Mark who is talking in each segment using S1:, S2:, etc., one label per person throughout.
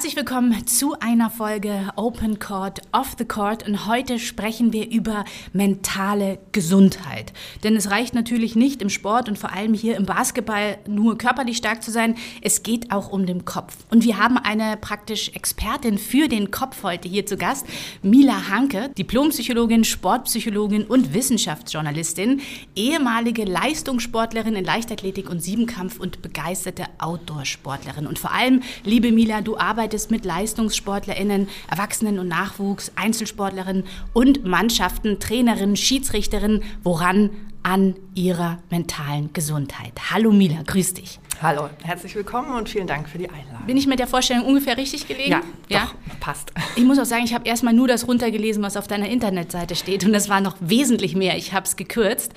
S1: Herzlich willkommen zu einer Folge Open Court, Off the Court und heute sprechen wir über mentale Gesundheit. Denn es reicht natürlich nicht im Sport und vor allem hier im Basketball nur körperlich stark zu sein, es geht auch um den Kopf. Und wir haben eine praktisch Expertin für den Kopf heute hier zu Gast, Mila Hanke, Diplompsychologin, Sportpsychologin und Wissenschaftsjournalistin, ehemalige Leistungssportlerin in Leichtathletik und Siebenkampf und begeisterte Outdoor-Sportlerin. Und vor allem, liebe Mila, du arbeitest mit LeistungssportlerInnen, Erwachsenen und Nachwuchs, Einzelsportlerinnen und Mannschaften, Trainerinnen, Schiedsrichterinnen, woran an ihrer mentalen Gesundheit. Hallo Mila, grüß dich.
S2: Hallo, herzlich willkommen und vielen Dank für die Einladung.
S1: Bin ich mit der Vorstellung ungefähr richtig gelegen?
S2: Ja, ja? Doch, passt.
S1: Ich muss auch sagen, ich habe erstmal nur das runtergelesen, was auf deiner Internetseite steht und das war noch wesentlich mehr. Ich habe es gekürzt.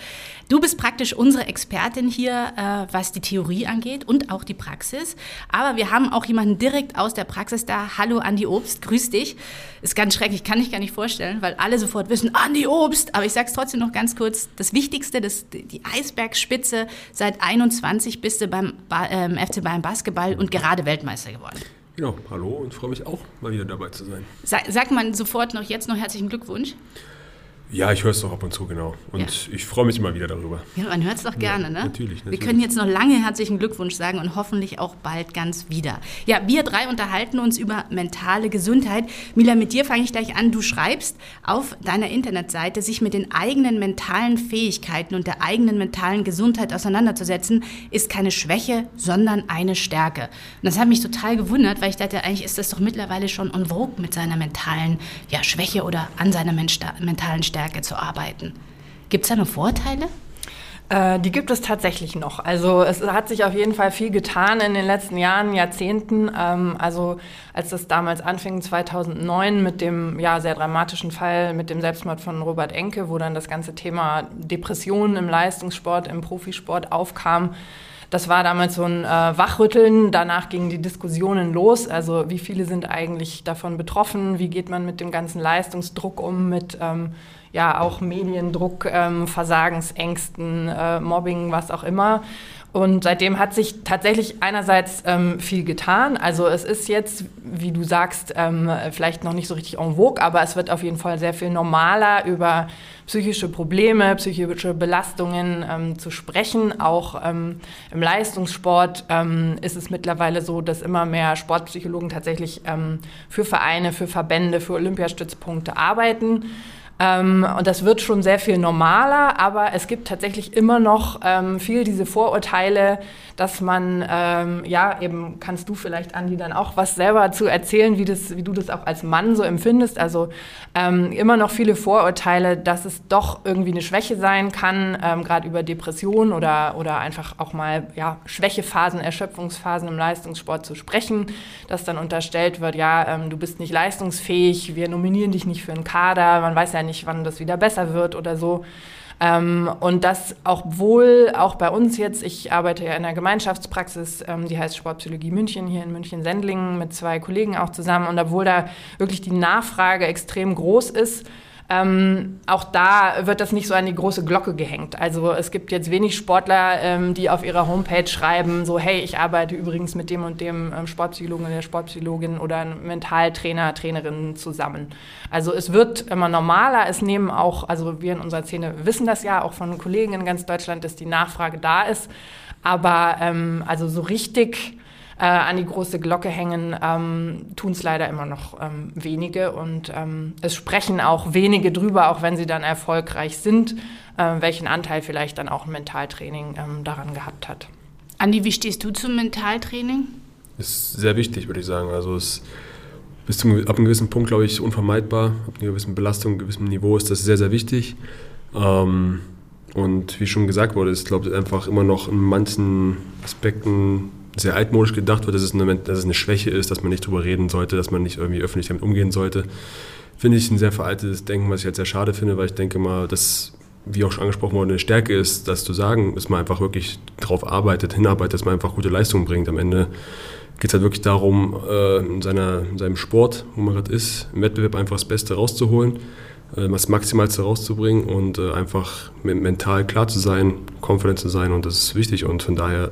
S1: Du bist praktisch unsere Expertin hier, äh, was die Theorie angeht und auch die Praxis. Aber wir haben auch jemanden direkt aus der Praxis da. Hallo Andi Obst, grüß dich. Ist ganz schrecklich, kann ich gar nicht vorstellen, weil alle sofort wissen, Andi Obst. Aber ich sage es trotzdem noch ganz kurz. Das Wichtigste, das, die Eisbergspitze, seit 21 bist du beim ähm, FC Bayern Basketball und gerade Weltmeister geworden.
S3: Ja, hallo und freue mich auch, mal wieder dabei zu sein.
S1: Sag, sagt man sofort noch jetzt noch herzlichen Glückwunsch?
S3: Ja, ich höre es doch ab und zu, genau. Und ja. ich freue mich immer wieder darüber.
S1: Ja, man hört es doch gerne,
S3: ja,
S1: ne?
S3: Natürlich,
S1: natürlich. Wir können jetzt noch lange herzlichen Glückwunsch sagen und hoffentlich auch bald ganz wieder. Ja, wir drei unterhalten uns über mentale Gesundheit. Mila, mit dir fange ich gleich an. Du schreibst auf deiner Internetseite, sich mit den eigenen mentalen Fähigkeiten und der eigenen mentalen Gesundheit auseinanderzusetzen, ist keine Schwäche, sondern eine Stärke. Und das hat mich total gewundert, weil ich dachte, eigentlich ist das doch mittlerweile schon en vogue mit seiner mentalen ja, Schwäche oder an seiner mentalen Stärke. Stärke zu arbeiten. Gibt es da noch Vorteile?
S2: Äh, die gibt es tatsächlich noch. Also es hat sich auf jeden Fall viel getan in den letzten Jahren, Jahrzehnten. Ähm, also als das damals anfing, 2009 mit dem ja, sehr dramatischen Fall mit dem Selbstmord von Robert Enke, wo dann das ganze Thema Depressionen im Leistungssport, im Profisport aufkam. Das war damals so ein äh, Wachrütteln. Danach gingen die Diskussionen los. Also wie viele sind eigentlich davon betroffen? Wie geht man mit dem ganzen Leistungsdruck um? Mit ähm, ja auch Mediendruck, ähm, Versagensängsten, äh, Mobbing, was auch immer. Und seitdem hat sich tatsächlich einerseits ähm, viel getan. Also es ist jetzt, wie du sagst, ähm, vielleicht noch nicht so richtig en vogue, aber es wird auf jeden Fall sehr viel normaler über psychische Probleme, psychische Belastungen ähm, zu sprechen. Auch ähm, im Leistungssport ähm, ist es mittlerweile so, dass immer mehr Sportpsychologen tatsächlich ähm, für Vereine, für Verbände, für Olympiastützpunkte arbeiten. Ähm, und das wird schon sehr viel normaler, aber es gibt tatsächlich immer noch ähm, viel diese Vorurteile, dass man, ähm, ja, eben kannst du vielleicht, Andi, dann auch was selber zu erzählen, wie, das, wie du das auch als Mann so empfindest. Also ähm, immer noch viele Vorurteile, dass es doch irgendwie eine Schwäche sein kann, ähm, gerade über Depressionen oder, oder einfach auch mal ja, Schwächephasen, Erschöpfungsphasen im Leistungssport zu sprechen, dass dann unterstellt wird, ja, ähm, du bist nicht leistungsfähig, wir nominieren dich nicht für einen Kader, man weiß ja nicht, wann das wieder besser wird oder so. Ähm, und das auch wohl, auch bei uns jetzt, ich arbeite ja in einer Gemeinschaftspraxis, ähm, die heißt Sportpsychologie München, hier in München-Sendlingen mit zwei Kollegen auch zusammen. Und obwohl da wirklich die Nachfrage extrem groß ist, ähm, auch da wird das nicht so an die große Glocke gehängt. Also es gibt jetzt wenig Sportler, ähm, die auf ihrer Homepage schreiben, so hey, ich arbeite übrigens mit dem und dem ähm, Sportpsychologen oder Sportpsychologin oder Mentaltrainer, Trainerin zusammen. Also es wird immer normaler. Es nehmen auch, also wir in unserer Szene wissen das ja auch von Kollegen in ganz Deutschland, dass die Nachfrage da ist. Aber ähm, also so richtig äh, an die große Glocke hängen, ähm, tun es leider immer noch ähm, wenige. Und ähm, es sprechen auch wenige drüber, auch wenn sie dann erfolgreich sind, äh, welchen Anteil vielleicht dann auch ein Mentaltraining ähm, daran gehabt hat.
S1: Andi, wie stehst du zum Mentaltraining?
S3: Ist sehr wichtig, würde ich sagen. Also es bis zum, ab einem gewissen Punkt, glaube ich, unvermeidbar. Ab einer gewissen Belastung, einem gewissen Niveau ist das sehr, sehr wichtig. Ähm, und wie schon gesagt wurde, ist, glaube ich, einfach immer noch in manchen Aspekten sehr altmodisch gedacht wird, dass es, eine, dass es eine Schwäche ist, dass man nicht drüber reden sollte, dass man nicht irgendwie öffentlich damit umgehen sollte. Finde ich ein sehr veraltetes Denken, was ich halt sehr schade finde, weil ich denke mal, dass, wie auch schon angesprochen wurde, eine Stärke ist, das zu sagen, dass man einfach wirklich darauf arbeitet, hinarbeitet, dass man einfach gute Leistungen bringt. Am Ende geht es halt wirklich darum, äh, in, seiner, in seinem Sport, wo man gerade ist, im Wettbewerb einfach das Beste rauszuholen, äh, das Maximalste rauszubringen und äh, einfach mental klar zu sein, confident zu sein und das ist wichtig und von daher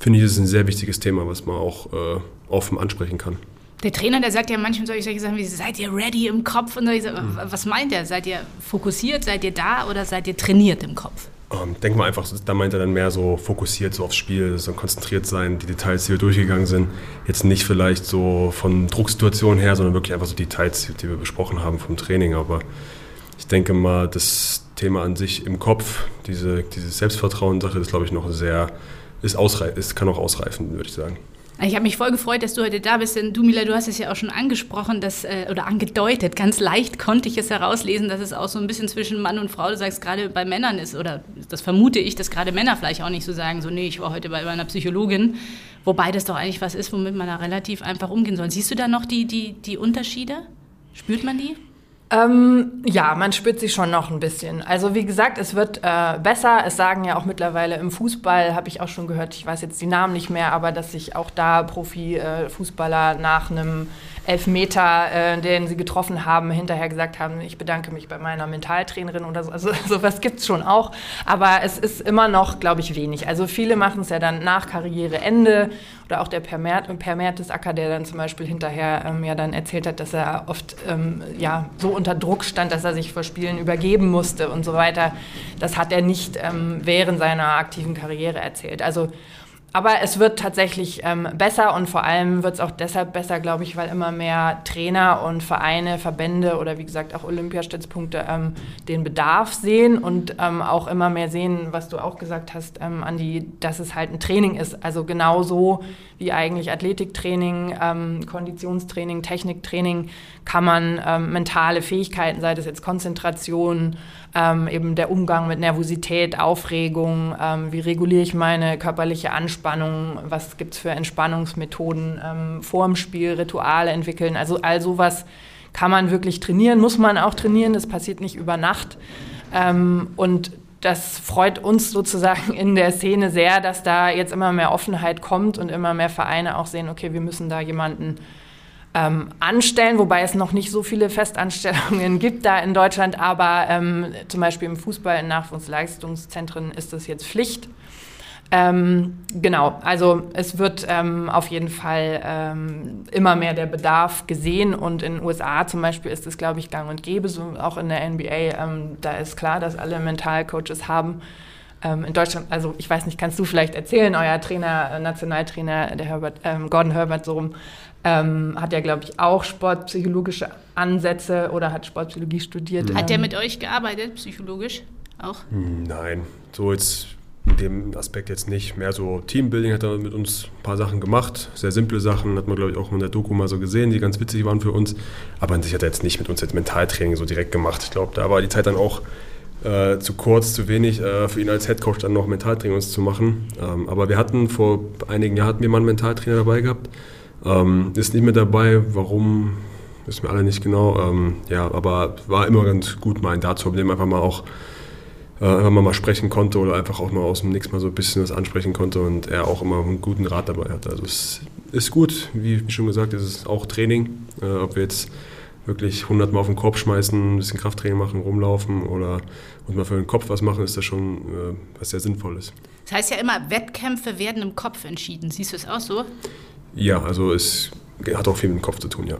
S3: finde ich, ist ein sehr wichtiges Thema, was man auch äh, offen ansprechen kann.
S1: Der Trainer, der sagt ja manchmal solche Sachen wie, seid ihr ready im Kopf? Und so, mhm. was meint er? Seid ihr fokussiert, seid ihr da oder seid ihr trainiert im Kopf?
S3: Ähm, denk mal einfach, da meint er dann mehr so fokussiert so aufs Spiel, so konzentriert sein, die Details, die wir durchgegangen sind. Jetzt nicht vielleicht so von Drucksituationen her, sondern wirklich einfach so Details, die wir besprochen haben vom Training. Aber ich denke mal, das Thema an sich im Kopf, diese, diese Selbstvertrauen-Sache, ist glaube ich noch sehr, ist, ausreif, ist kann auch ausreifen, würde ich sagen.
S1: Ich habe mich voll gefreut, dass du heute da bist, denn du, Mila, du hast es ja auch schon angesprochen dass, äh, oder angedeutet. Ganz leicht konnte ich es herauslesen, dass es auch so ein bisschen zwischen Mann und Frau, du sagst, gerade bei Männern ist, oder das vermute ich, dass gerade Männer vielleicht auch nicht so sagen, so, nee, ich war heute bei einer Psychologin, wobei das doch eigentlich was ist, womit man da relativ einfach umgehen soll. Siehst du da noch die, die, die Unterschiede? Spürt man die?
S2: Ähm, ja, man spürt sich schon noch ein bisschen. Also wie gesagt, es wird äh, besser. Es sagen ja auch mittlerweile im Fußball, habe ich auch schon gehört, ich weiß jetzt die Namen nicht mehr, aber dass sich auch da Profi-Fußballer äh, nach einem Elfmeter, äh, den sie getroffen haben, hinterher gesagt haben, ich bedanke mich bei meiner Mentaltrainerin oder so. Also sowas gibt es schon auch. Aber es ist immer noch, glaube ich, wenig. Also viele machen es ja dann nach Karriereende oder auch der Per, Mertesacker, der dann zum Beispiel hinterher ähm, ja dann erzählt hat, dass er oft ähm, ja, so unter Druck stand, dass er sich vor Spielen übergeben musste und so weiter. Das hat er nicht ähm, während seiner aktiven Karriere erzählt. Also aber es wird tatsächlich ähm, besser und vor allem wird es auch deshalb besser, glaube ich, weil immer mehr Trainer und Vereine, Verbände oder wie gesagt auch Olympiastützpunkte ähm, den Bedarf sehen und ähm, auch immer mehr sehen, was du auch gesagt hast, ähm, Andi, dass es halt ein Training ist. Also genauso wie eigentlich Athletiktraining, ähm, Konditionstraining, Techniktraining kann man ähm, mentale Fähigkeiten, sei das jetzt Konzentration, ähm, eben der Umgang mit Nervosität, Aufregung, ähm, wie reguliere ich meine körperliche Anspannung, was gibt es für Entspannungsmethoden ähm, vor Spiel, Rituale entwickeln. Also all sowas kann man wirklich trainieren, muss man auch trainieren, das passiert nicht über Nacht. Ähm, und das freut uns sozusagen in der Szene sehr, dass da jetzt immer mehr Offenheit kommt und immer mehr Vereine auch sehen, okay, wir müssen da jemanden ähm, anstellen, wobei es noch nicht so viele Festanstellungen gibt da in Deutschland, aber ähm, zum Beispiel im Fußball in Nachwuchsleistungszentren ist das jetzt Pflicht. Ähm, genau, also es wird ähm, auf jeden Fall ähm, immer mehr der Bedarf gesehen und in den USA zum Beispiel ist es, glaube ich, gang und gäbe, so auch in der NBA, ähm, da ist klar, dass alle Mentalcoaches haben. In Deutschland, also ich weiß nicht, kannst du vielleicht erzählen, euer Trainer, äh, Nationaltrainer, der Herbert, ähm, Gordon Herbert, so rum, hat ja, glaube ich, auch sportpsychologische Ansätze oder hat Sportpsychologie studiert.
S1: Hat der mit euch gearbeitet, psychologisch auch?
S3: Nein, so jetzt in dem Aspekt jetzt nicht. Mehr so Teambuilding hat er mit uns ein paar Sachen gemacht. Sehr simple Sachen, hat man, glaube ich, auch in der Doku mal so gesehen, die ganz witzig waren für uns. Aber an sich hat er jetzt nicht mit uns jetzt Mentaltraining so direkt gemacht. Ich glaube, da war die Zeit dann auch äh, zu kurz, zu wenig äh, für ihn als Headcoach dann noch Mentaltraining uns zu machen. Ähm, aber wir hatten vor einigen Jahren hatten wir mal einen Mentaltrainer dabei gehabt. Ähm, ist nicht mehr dabei. Warum? Wissen wir alle nicht genau. Ähm, ja, aber war immer ganz gut, mal einen da zu haben, dem einfach mal auch äh, einfach mal, mal sprechen konnte oder einfach auch mal aus dem Nix mal so ein bisschen was ansprechen konnte und er auch immer einen guten Rat dabei hatte. Also es ist gut, wie, schon gesagt, es ist auch Training. Äh, ob wir jetzt wirklich 100 Mal auf den Korb schmeißen, ein bisschen Krafttraining machen, rumlaufen oder und mal für den Kopf was machen, ist das schon äh, was sehr Sinnvolles.
S1: Das heißt ja immer, Wettkämpfe werden im Kopf entschieden. Siehst du es auch so?
S3: Ja, also es hat auch viel mit dem Kopf zu tun, ja.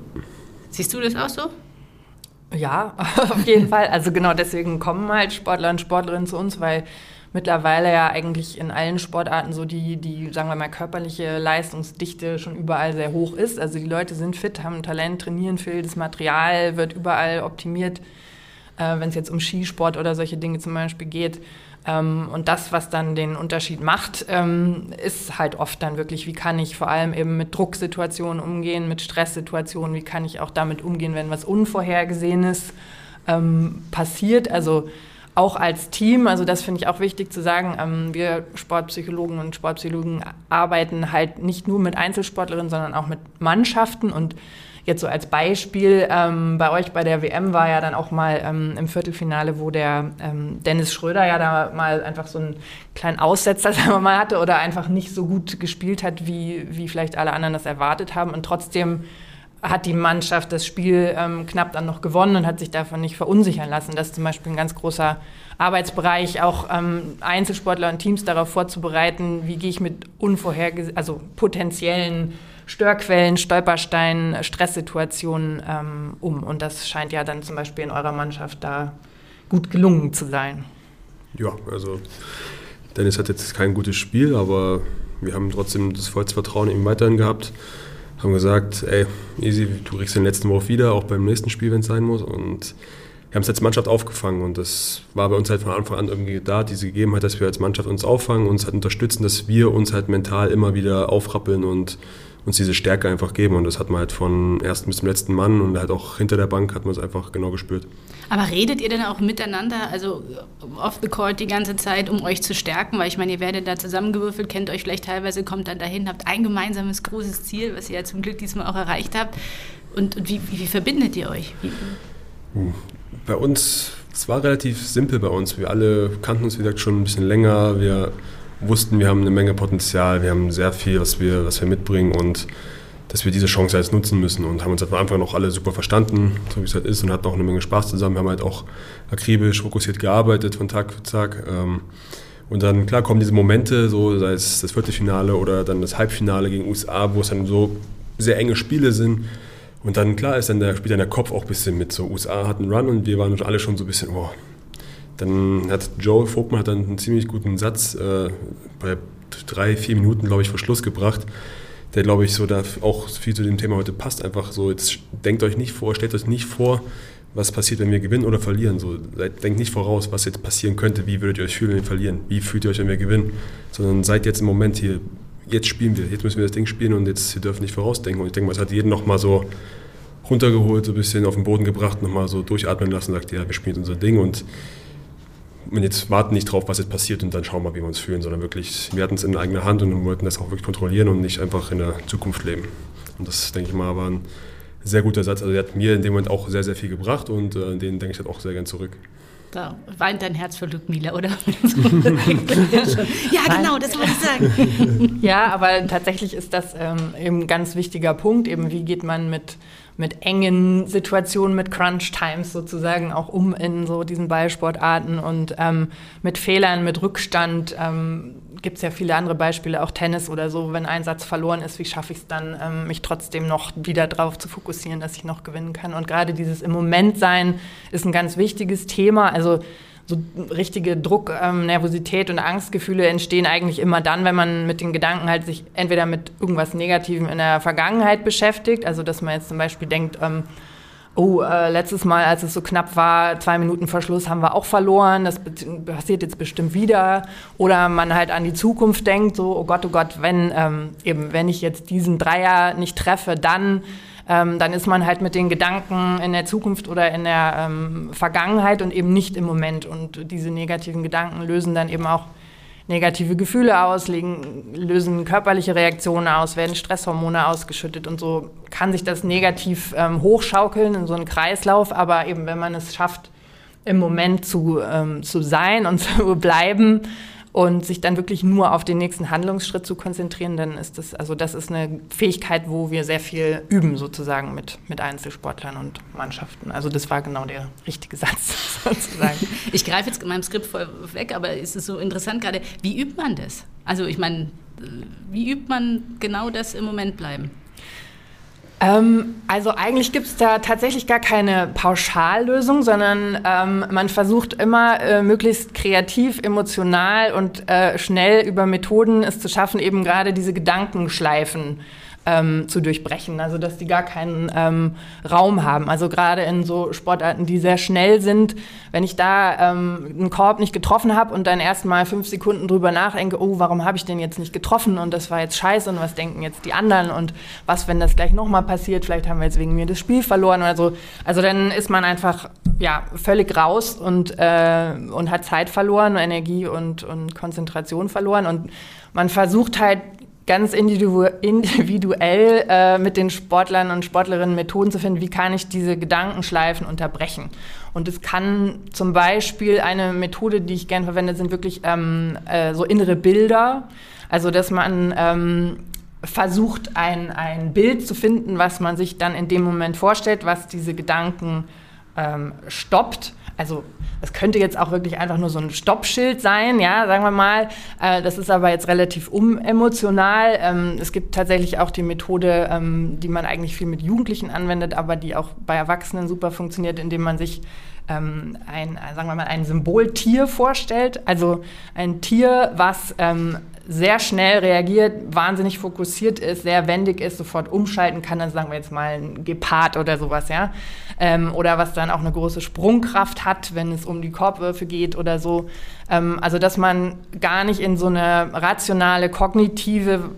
S1: Siehst du das auch so?
S2: Ja, auf jeden Fall. Also genau deswegen kommen halt Sportler und Sportlerinnen zu uns, weil mittlerweile ja eigentlich in allen Sportarten so die, die, sagen wir mal, körperliche Leistungsdichte schon überall sehr hoch ist. Also die Leute sind fit, haben Talent, trainieren viel, das Material wird überall optimiert, äh, wenn es jetzt um Skisport oder solche Dinge zum Beispiel geht. Ähm, und das, was dann den Unterschied macht, ähm, ist halt oft dann wirklich, wie kann ich vor allem eben mit Drucksituationen umgehen, mit Stresssituationen, wie kann ich auch damit umgehen, wenn was Unvorhergesehenes ähm, passiert. Also auch als Team, also das finde ich auch wichtig zu sagen, wir Sportpsychologen und Sportpsychologen arbeiten halt nicht nur mit Einzelsportlerinnen, sondern auch mit Mannschaften und Jetzt so als Beispiel, ähm, bei euch bei der WM war ja dann auch mal ähm, im Viertelfinale, wo der ähm, Dennis Schröder ja da mal einfach so einen kleinen Aussetzer, sagen wir mal, hatte oder einfach nicht so gut gespielt hat, wie, wie vielleicht alle anderen das erwartet haben. Und trotzdem hat die Mannschaft das Spiel ähm, knapp dann noch gewonnen und hat sich davon nicht verunsichern lassen. Das ist zum Beispiel ein ganz großer Arbeitsbereich, auch ähm, Einzelsportler und Teams darauf vorzubereiten, wie gehe ich mit unvorhergesehenen, also potenziellen Störquellen, Stolpersteinen, Stresssituationen ähm, um. Und das scheint ja dann zum Beispiel in eurer Mannschaft da gut gelungen zu sein.
S3: Ja, also Dennis hat jetzt kein gutes Spiel, aber wir haben trotzdem das vollste Vertrauen ihm weiterhin gehabt. Haben gesagt, ey, easy, du kriegst den letzten Wurf wieder, auch beim nächsten Spiel, wenn es sein muss. Und wir haben es als Mannschaft aufgefangen und das war bei uns halt von Anfang an irgendwie da, diese Gegebenheit, dass wir als Mannschaft uns auffangen, uns halt unterstützen, dass wir uns halt mental immer wieder aufrappeln und uns diese Stärke einfach geben. Und das hat man halt von ersten bis zum letzten Mann und halt auch hinter der Bank hat man es einfach genau gespürt.
S1: Aber redet ihr denn auch miteinander, also off the court die ganze Zeit, um euch zu stärken? Weil ich meine, ihr werdet da zusammengewürfelt, kennt euch vielleicht teilweise, kommt dann dahin, habt ein gemeinsames großes Ziel, was ihr ja zum Glück diesmal auch erreicht habt. Und, und wie, wie, verbindet ihr euch? Wie?
S3: Bei uns, es war relativ simpel bei uns. Wir alle kannten uns, wie gesagt, schon ein bisschen länger. Wir wussten, wir haben eine Menge Potenzial, wir haben sehr viel, was wir, was wir mitbringen und dass wir diese Chance jetzt nutzen müssen und haben uns am Anfang noch alle super verstanden, so wie es halt ist und hatten auch eine Menge Spaß zusammen. Wir haben halt auch akribisch, fokussiert gearbeitet von Tag zu Tag. Ähm, und dann, klar, kommen diese Momente, so sei es das Viertelfinale oder dann das Halbfinale gegen USA, wo es dann so sehr enge Spiele sind. Und dann, klar, ist dann der, spielt dann der Kopf auch ein bisschen mit. So, USA hat einen Run und wir waren alle schon so ein bisschen, oh. Dann hat Joe Vogtmann hat dann einen ziemlich guten Satz äh, bei drei, vier Minuten, glaube ich, vor Schluss gebracht der, glaube ich, so da auch viel zu dem Thema heute passt. Einfach so, jetzt denkt euch nicht vor, stellt euch nicht vor, was passiert, wenn wir gewinnen oder verlieren. So, denkt nicht voraus, was jetzt passieren könnte, wie würdet ihr euch fühlen, wenn wir verlieren, wie fühlt ihr euch, wenn wir gewinnen, sondern seid jetzt im Moment hier, jetzt spielen wir, jetzt müssen wir das Ding spielen und jetzt wir dürfen nicht vorausdenken. Und ich denke mal, es hat jeden nochmal so runtergeholt, so ein bisschen auf den Boden gebracht, nochmal so durchatmen lassen, sagt, ja, wir spielen unser Ding und und jetzt warten nicht drauf, was jetzt passiert und dann schauen wir, wie wir uns fühlen, sondern wirklich, wir hatten es in eigener Hand und wollten das auch wirklich kontrollieren und nicht einfach in der Zukunft leben. Und das, denke ich mal, war ein sehr guter Satz. Also der hat mir in dem Moment auch sehr, sehr viel gebracht und äh, den denke ich halt auch sehr gern zurück.
S1: Da weint dein Herz für Ludmila, oder? ja, genau, das wollte ich
S2: sagen. ja, aber tatsächlich ist das ähm, eben ein ganz wichtiger Punkt, eben wie geht man mit mit engen Situationen, mit Crunch-Times sozusagen auch um in so diesen Ballsportarten und ähm, mit Fehlern, mit Rückstand. Ähm, Gibt es ja viele andere Beispiele, auch Tennis oder so, wenn ein Satz verloren ist, wie schaffe ich es dann, ähm, mich trotzdem noch wieder darauf zu fokussieren, dass ich noch gewinnen kann. Und gerade dieses im Moment sein ist ein ganz wichtiges Thema. Also so richtige Druck, ähm, Nervosität und Angstgefühle entstehen eigentlich immer dann, wenn man mit den Gedanken halt sich entweder mit irgendwas Negativem in der Vergangenheit beschäftigt, also dass man jetzt zum Beispiel denkt, ähm, oh, äh, letztes Mal, als es so knapp war, zwei Minuten Verschluss haben wir auch verloren, das passiert jetzt bestimmt wieder. Oder man halt an die Zukunft denkt, so, oh Gott, oh Gott, wenn ähm, eben, wenn ich jetzt diesen Dreier nicht treffe, dann ähm, dann ist man halt mit den Gedanken in der Zukunft oder in der ähm, Vergangenheit und eben nicht im Moment. Und diese negativen Gedanken lösen dann eben auch negative Gefühle aus, legen, lösen körperliche Reaktionen aus, werden Stresshormone ausgeschüttet und so kann sich das negativ ähm, hochschaukeln in so einen Kreislauf. Aber eben, wenn man es schafft, im Moment zu, ähm, zu sein und zu bleiben, und sich dann wirklich nur auf den nächsten Handlungsschritt zu konzentrieren, dann ist das, also das ist eine Fähigkeit, wo wir sehr viel üben sozusagen mit, mit Einzelsportlern und Mannschaften. Also das war genau der richtige Satz sozusagen.
S1: Ich greife jetzt in meinem Skript voll weg, aber es ist so interessant gerade, wie übt man das? Also ich meine, wie übt man genau das im Moment bleiben?
S2: Ähm, also eigentlich gibt es da tatsächlich gar keine Pauschallösung, sondern ähm, man versucht immer äh, möglichst kreativ, emotional und äh, schnell über Methoden es zu schaffen, eben gerade diese Gedankenschleifen ähm, zu durchbrechen, also dass die gar keinen ähm, Raum haben. Also gerade in so Sportarten, die sehr schnell sind, wenn ich da ähm, einen Korb nicht getroffen habe und dann erst mal fünf Sekunden drüber nachdenke, oh, warum habe ich den jetzt nicht getroffen und das war jetzt scheiße und was denken jetzt die anderen und was, wenn das gleich nochmal passiert, vielleicht haben wir jetzt wegen mir das Spiel verloren oder so. Also dann ist man einfach ja, völlig raus und, äh, und hat Zeit verloren, Energie und, und Konzentration verloren und man versucht halt ganz individuell äh, mit den Sportlern und Sportlerinnen Methoden zu finden, wie kann ich diese Gedankenschleifen unterbrechen. Und es kann zum Beispiel eine Methode, die ich gerne verwende, sind wirklich ähm, äh, so innere Bilder. Also dass man ähm, versucht, ein, ein Bild zu finden, was man sich dann in dem Moment vorstellt, was diese Gedanken ähm, stoppt also es könnte jetzt auch wirklich einfach nur so ein Stoppschild sein, ja, sagen wir mal. Äh, das ist aber jetzt relativ unemotional. Ähm, es gibt tatsächlich auch die Methode, ähm, die man eigentlich viel mit Jugendlichen anwendet, aber die auch bei Erwachsenen super funktioniert, indem man sich ähm, ein, sagen wir mal, ein Symboltier vorstellt. Also ein Tier, was ähm, sehr schnell reagiert, wahnsinnig fokussiert ist, sehr wendig ist, sofort umschalten kann, dann sagen wir jetzt mal ein Gepard oder sowas, ja. Ähm, oder was dann auch eine große Sprungkraft hat, wenn es um die Korbwürfe geht oder so. Ähm, also dass man gar nicht in so eine rationale, kognitive,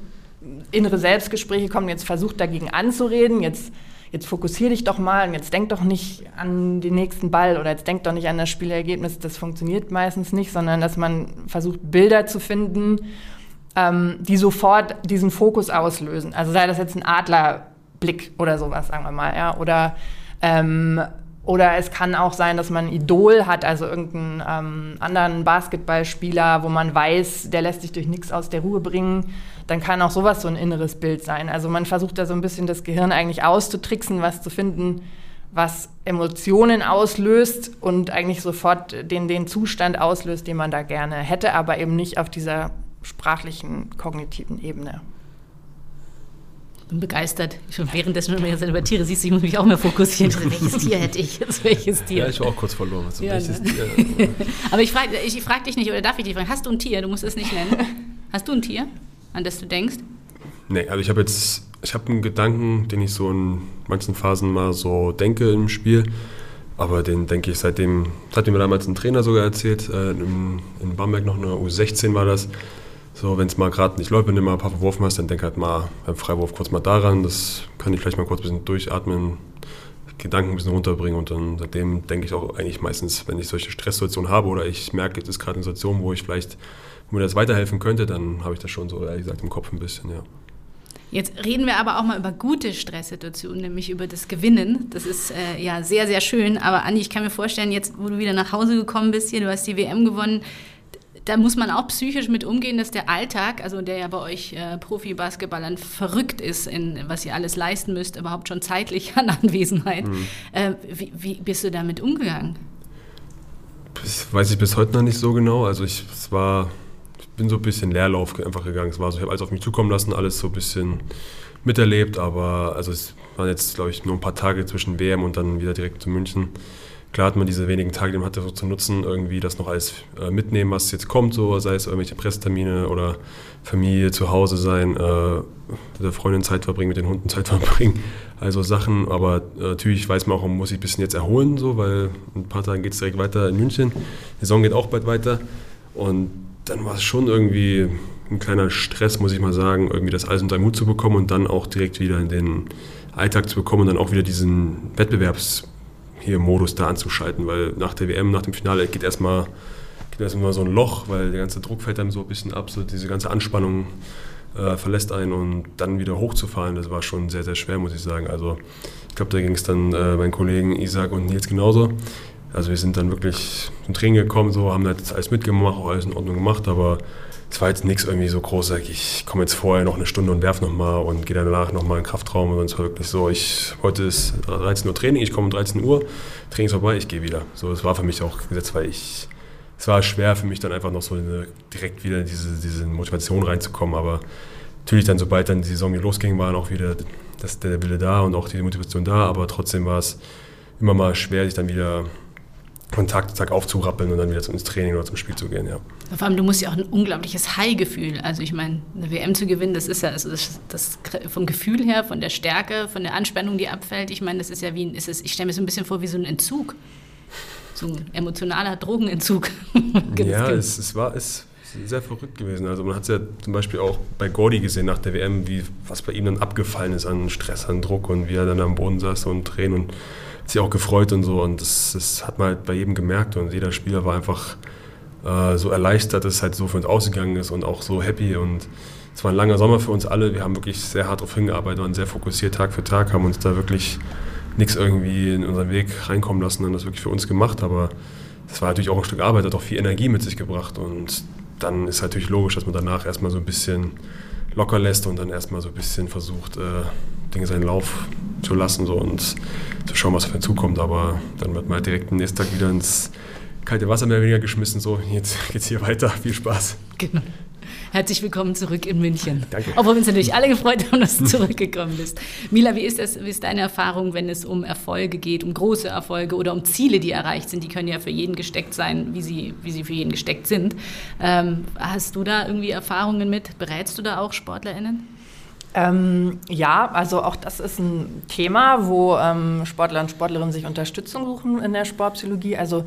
S2: innere Selbstgespräche kommt, jetzt versucht dagegen anzureden, jetzt jetzt fokussier dich doch mal und jetzt denk doch nicht an den nächsten Ball oder jetzt denk doch nicht an das Spielergebnis, das funktioniert meistens nicht, sondern dass man versucht, Bilder zu finden ähm, die sofort diesen Fokus auslösen. Also sei das jetzt ein Adlerblick oder sowas, sagen wir mal, ja, oder ähm, oder es kann auch sein, dass man ein Idol hat, also irgendeinen ähm, anderen Basketballspieler, wo man weiß, der lässt sich durch nichts aus der Ruhe bringen. Dann kann auch sowas so ein inneres Bild sein. Also man versucht da so ein bisschen das Gehirn eigentlich auszutricksen, was zu finden, was Emotionen auslöst und eigentlich sofort den, den Zustand auslöst, den man da gerne hätte, aber eben nicht auf dieser sprachlichen, kognitiven Ebene.
S1: Ich bin begeistert. Schon währenddessen, wenn du über Tiere siehst, ich muss mich auch mehr fokussieren. Welches Tier hätte ich? Jetzt welches Tier?
S3: Ja, ich war auch kurz verloren. Also,
S1: ja,
S3: welches
S1: ne?
S3: Tier?
S1: Aber ich frage ich frag dich nicht, oder darf ich dich fragen, hast du ein Tier? Du musst es nicht nennen. Hast du ein Tier, an das du denkst?
S3: Nee, also ich habe jetzt, ich habe einen Gedanken, den ich so in manchen Phasen mal so denke im Spiel. Aber den denke ich seitdem, das hat mir damals ein Trainer sogar erzählt, äh, in, in Bamberg noch eine U16 war das. So, wenn es mal gerade nicht läuft, wenn du mal ein paar verworfen hast, dann denk halt mal beim Freiwurf kurz mal daran. Das kann ich vielleicht mal kurz ein bisschen durchatmen, Gedanken ein bisschen runterbringen und dann seitdem denke ich auch eigentlich meistens, wenn ich solche Stresssituationen habe oder ich merke, es ist gerade eine Situation, wo ich vielleicht, wo mir das weiterhelfen könnte, dann habe ich das schon so, ehrlich gesagt, im Kopf ein bisschen, ja.
S1: Jetzt reden wir aber auch mal über gute Stresssituationen, nämlich über das Gewinnen. Das ist äh, ja sehr, sehr schön. Aber Andi, ich kann mir vorstellen, jetzt, wo du wieder nach Hause gekommen bist hier, du hast die WM gewonnen, da muss man auch psychisch mit umgehen, dass der Alltag, also der ja bei euch äh, Profi-Basketballern verrückt ist, in was ihr alles leisten müsst, überhaupt schon zeitlich an Anwesenheit. Mhm. Äh, wie, wie, bist du damit umgegangen?
S3: Das weiß ich bis heute noch nicht so genau. Also ich, es war, ich bin so ein bisschen Leerlauf einfach gegangen. Es war so, ich habe alles auf mich zukommen lassen, alles so ein bisschen miterlebt, aber also es waren jetzt, glaube ich, nur ein paar Tage zwischen WM und dann wieder direkt zu München klar hat man diese wenigen Tage, die man hatte, so zu nutzen, irgendwie das noch alles äh, mitnehmen, was jetzt kommt, so sei es irgendwelche Pressetermine oder Familie zu Hause sein, äh, mit der Freundin Zeit verbringen, mit den Hunden Zeit verbringen, also Sachen. Aber äh, natürlich weiß man auch, man muss sich ein bisschen jetzt erholen, so, weil in ein paar Tagen geht es direkt weiter in München. Die Saison geht auch bald weiter. Und dann war es schon irgendwie ein kleiner Stress, muss ich mal sagen, irgendwie das alles unter Hut zu bekommen und dann auch direkt wieder in den Alltag zu bekommen und dann auch wieder diesen Wettbewerbs hier Modus da anzuschalten, weil nach der WM, nach dem Finale geht erstmal geht erstmal so ein Loch, weil der ganze Druck fällt dann so ein bisschen ab, so diese ganze Anspannung äh, verlässt einen und dann wieder hochzufahren, das war schon sehr, sehr schwer, muss ich sagen. Also ich glaube, da ging es dann äh, meinen Kollegen Isaac und Nils genauso. Also wir sind dann wirklich zum Training gekommen, so haben das alles mitgemacht, auch alles in Ordnung gemacht, aber es war jetzt nichts irgendwie so groß, ich komme jetzt vorher noch eine Stunde und werfe nochmal und gehe danach nochmal in den Kraftraum. Und es war wirklich so, ich, heute ist 13 Uhr Training, ich komme um 13 Uhr, Training ist vorbei, ich gehe wieder. So, das war für mich auch gesetzt, weil ich, es war schwer für mich dann einfach noch so eine, direkt wieder in diese, diese Motivation reinzukommen. Aber natürlich dann, sobald dann die Saison wieder losging, war dann auch wieder das, der Wille da und auch die Motivation da. Aber trotzdem war es immer mal schwer, sich dann wieder von Tag zu Tag aufzurappeln und dann wieder ins Training oder zum Spiel zu gehen, ja.
S1: Vor allem, du musst ja auch ein unglaubliches High-Gefühl, also ich meine, eine WM zu gewinnen, das ist ja also das, das, vom Gefühl her, von der Stärke, von der Anspannung, die abfällt, ich meine, das ist ja wie ein, ist es, ich stelle mir so ein bisschen vor wie so ein Entzug, so ein emotionaler Drogenentzug.
S3: ja, es, es war es sehr verrückt gewesen. Also man hat es ja zum Beispiel auch bei Gordy gesehen nach der WM, wie was bei ihm dann abgefallen ist an Stress, an Druck und wie er dann am Boden saß und Tränen und sich auch gefreut und so. Und das, das, hat man halt bei jedem gemerkt. Und jeder Spieler war einfach äh, so erleichtert, dass es halt so für uns ausgegangen ist und auch so happy. Und es war ein langer Sommer für uns alle. Wir haben wirklich sehr hart darauf hingearbeitet, waren sehr fokussiert Tag für Tag, haben uns da wirklich nichts irgendwie in unseren Weg reinkommen lassen, haben das wirklich für uns gemacht. Aber das war natürlich auch ein Stück Arbeit, hat auch viel Energie mit sich gebracht. Und dann ist natürlich logisch, dass man danach erstmal so ein bisschen locker lässt und dann erstmal so ein bisschen versucht, äh, Dinge seinen Lauf zu lassen so, und zu schauen, was auf einen zukommt. Aber dann wird man halt direkt am nächsten Tag wieder ins kalte Wasser mehr oder weniger geschmissen. So, jetzt geht's hier weiter. Viel Spaß.
S1: Genau. Herzlich willkommen zurück in München.
S3: Danke.
S1: Obwohl wir uns natürlich alle gefreut haben, dass du zurückgekommen bist. Mila, wie ist, das, wie ist deine Erfahrung, wenn es um Erfolge geht, um große Erfolge oder um Ziele, die erreicht sind? Die können ja für jeden gesteckt sein, wie sie, wie sie für jeden gesteckt sind. Ähm, hast du da irgendwie Erfahrungen mit? Berätst du da auch SportlerInnen?
S2: Ähm, ja, also auch das ist ein Thema, wo ähm, Sportler und Sportlerinnen sich Unterstützung suchen in der Sportpsychologie. Also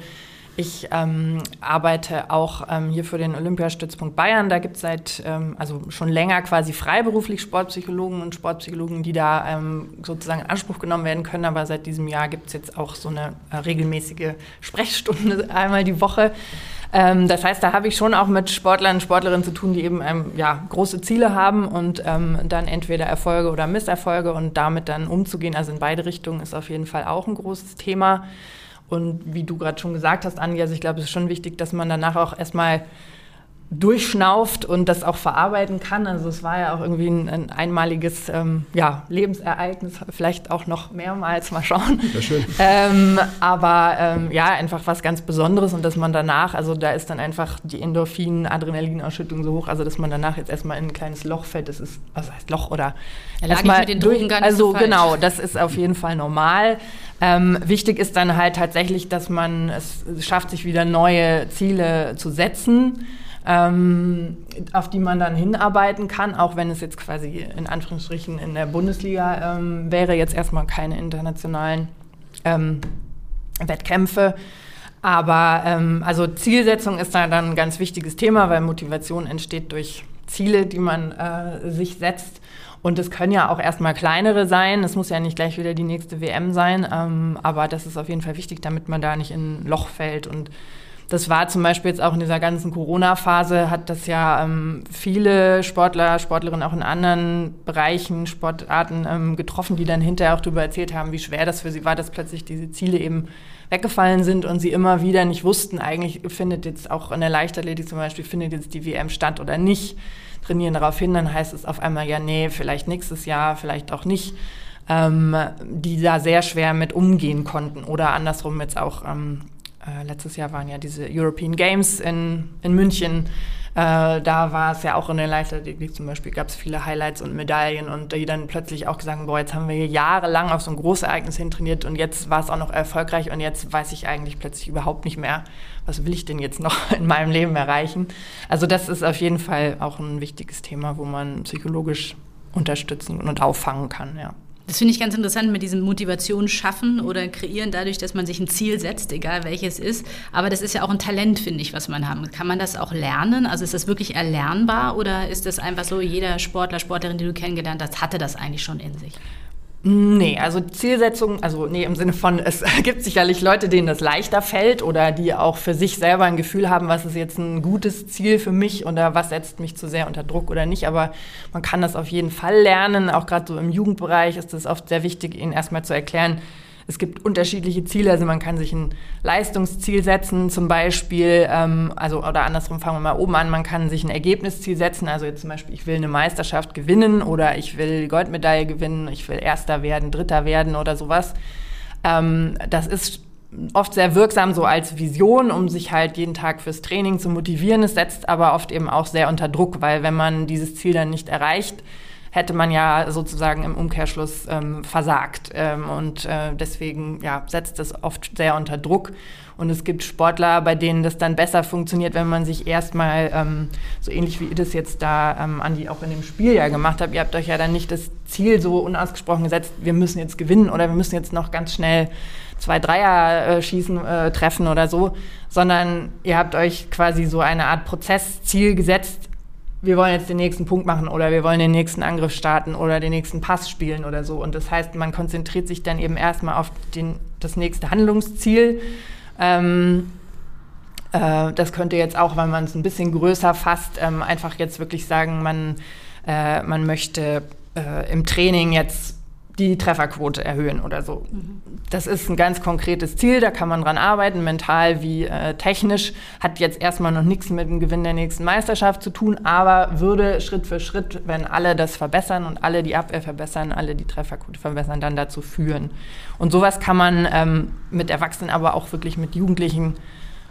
S2: ich ähm, arbeite auch ähm, hier für den Olympiastützpunkt Bayern. Da gibt es seit, ähm, also schon länger quasi freiberuflich Sportpsychologen und Sportpsychologen, die da ähm, sozusagen in Anspruch genommen werden können. Aber seit diesem Jahr gibt es jetzt auch so eine äh, regelmäßige Sprechstunde einmal die Woche. Ähm, das heißt, da habe ich schon auch mit Sportlern und Sportlerinnen zu tun, die eben ähm, ja, große Ziele haben und dann entweder Erfolge oder Misserfolge und damit dann umzugehen. Also in beide Richtungen ist auf jeden Fall auch ein großes Thema. Und wie du gerade schon gesagt hast, Anja, also ich glaube, es ist schon wichtig, dass man danach auch erstmal durchschnauft und das auch verarbeiten kann. Also es war ja auch irgendwie ein, ein einmaliges ähm, ja, Lebensereignis, vielleicht auch noch mehrmals, mal schauen.
S3: Ja, schön.
S2: Ähm, aber ähm, ja, einfach was ganz Besonderes und dass man danach, also da ist dann einfach die Endorphin, Adrenalinausschüttung so hoch, also dass man danach jetzt erstmal in ein kleines Loch fällt, das ist, was heißt Loch oder
S1: ja, erstmal mit den Drogen gar nicht
S2: Also
S1: so
S2: genau, das ist auf jeden Fall normal. Ähm, wichtig ist dann halt tatsächlich, dass man es schafft, sich wieder neue Ziele zu setzen ähm, auf die man dann hinarbeiten kann, auch wenn es jetzt quasi in Anführungsstrichen in der Bundesliga ähm, wäre, jetzt erstmal keine internationalen ähm, Wettkämpfe. Aber ähm, also Zielsetzung ist da dann ein ganz wichtiges Thema, weil Motivation entsteht durch Ziele, die man äh, sich setzt. Und es können ja auch erstmal kleinere sein. Es muss ja nicht gleich wieder die nächste WM sein. Ähm, aber das ist auf jeden Fall wichtig, damit man da nicht in ein Loch fällt und das war zum Beispiel jetzt auch in dieser ganzen Corona-Phase, hat das ja ähm, viele Sportler, Sportlerinnen auch in anderen Bereichen, Sportarten ähm, getroffen, die dann hinterher auch darüber erzählt haben, wie schwer das für sie war, dass plötzlich diese Ziele eben weggefallen sind und sie immer wieder nicht wussten, eigentlich findet jetzt auch in der Leichtathletik zum Beispiel, findet jetzt die WM statt oder nicht, trainieren darauf hin, dann heißt es auf einmal, ja, nee, vielleicht nächstes Jahr, vielleicht auch nicht. Ähm, die da sehr schwer mit umgehen konnten oder andersrum jetzt auch ähm, äh, letztes Jahr waren ja diese European Games in, in München. Äh, da war es ja auch in der Leichtathletik zum Beispiel, gab es viele Highlights und Medaillen und die dann plötzlich auch gesagt haben, boah, jetzt haben wir hier jahrelang auf so ein Großereignis hin trainiert und jetzt war es auch noch erfolgreich und jetzt weiß ich eigentlich plötzlich überhaupt nicht mehr, was will ich denn jetzt noch in meinem Leben erreichen. Also das ist auf jeden Fall auch ein wichtiges Thema, wo man psychologisch unterstützen und auffangen kann, ja.
S1: Das finde ich ganz interessant mit diesem Motivation schaffen oder kreieren dadurch, dass man sich ein Ziel setzt, egal welches ist. Aber das ist ja auch ein Talent, finde ich, was man haben. Kann man das auch lernen? Also ist das wirklich erlernbar oder ist das einfach so, jeder Sportler, Sportlerin, die du kennengelernt hast, hatte das eigentlich schon in sich?
S2: Nee, also Zielsetzung, also nee, im Sinne von, es gibt sicherlich Leute, denen das leichter fällt oder die auch für sich selber ein Gefühl haben, was ist jetzt ein gutes Ziel für mich oder was setzt mich zu sehr unter Druck oder nicht. Aber man kann das auf jeden Fall lernen. Auch gerade so im Jugendbereich ist es oft sehr wichtig, ihnen erstmal zu erklären, es gibt unterschiedliche Ziele, also man kann sich ein Leistungsziel setzen, zum Beispiel, ähm, also oder andersrum fangen wir mal oben an, man kann sich ein Ergebnisziel setzen, also jetzt zum Beispiel, ich will eine Meisterschaft gewinnen oder ich will die Goldmedaille gewinnen, ich will Erster werden, Dritter werden oder sowas. Ähm, das ist oft sehr wirksam so als Vision, um sich halt jeden Tag fürs Training zu motivieren. Es setzt aber oft eben auch sehr unter Druck, weil wenn man dieses Ziel dann nicht erreicht, hätte man ja sozusagen im Umkehrschluss ähm, versagt. Ähm, und äh, deswegen ja, setzt es oft sehr unter Druck. Und es gibt Sportler, bei denen das dann besser funktioniert, wenn man sich erstmal, ähm, so ähnlich wie ihr das jetzt da, ähm, Andi, auch in dem Spiel ja gemacht habt, ihr habt euch ja dann nicht das Ziel so unausgesprochen gesetzt, wir müssen jetzt gewinnen oder wir müssen jetzt noch ganz schnell zwei Dreier äh, schießen, äh, treffen oder so, sondern ihr habt euch quasi so eine Art Prozessziel gesetzt, wir wollen jetzt den nächsten Punkt machen oder wir wollen den nächsten Angriff starten oder den nächsten Pass spielen oder so. Und das heißt, man konzentriert sich dann eben erstmal auf den, das nächste Handlungsziel. Ähm, äh, das könnte jetzt auch, wenn man es ein bisschen größer fasst, ähm, einfach jetzt wirklich sagen, man, äh, man möchte äh, im Training jetzt die Trefferquote erhöhen oder so. Das ist ein ganz konkretes Ziel, da kann man dran arbeiten, mental wie äh, technisch. Hat jetzt erstmal noch nichts mit dem Gewinn der nächsten Meisterschaft zu tun, aber würde Schritt für Schritt, wenn alle das verbessern und alle die Abwehr verbessern, alle die Trefferquote verbessern, dann dazu führen. Und sowas kann man ähm, mit Erwachsenen, aber auch wirklich mit Jugendlichen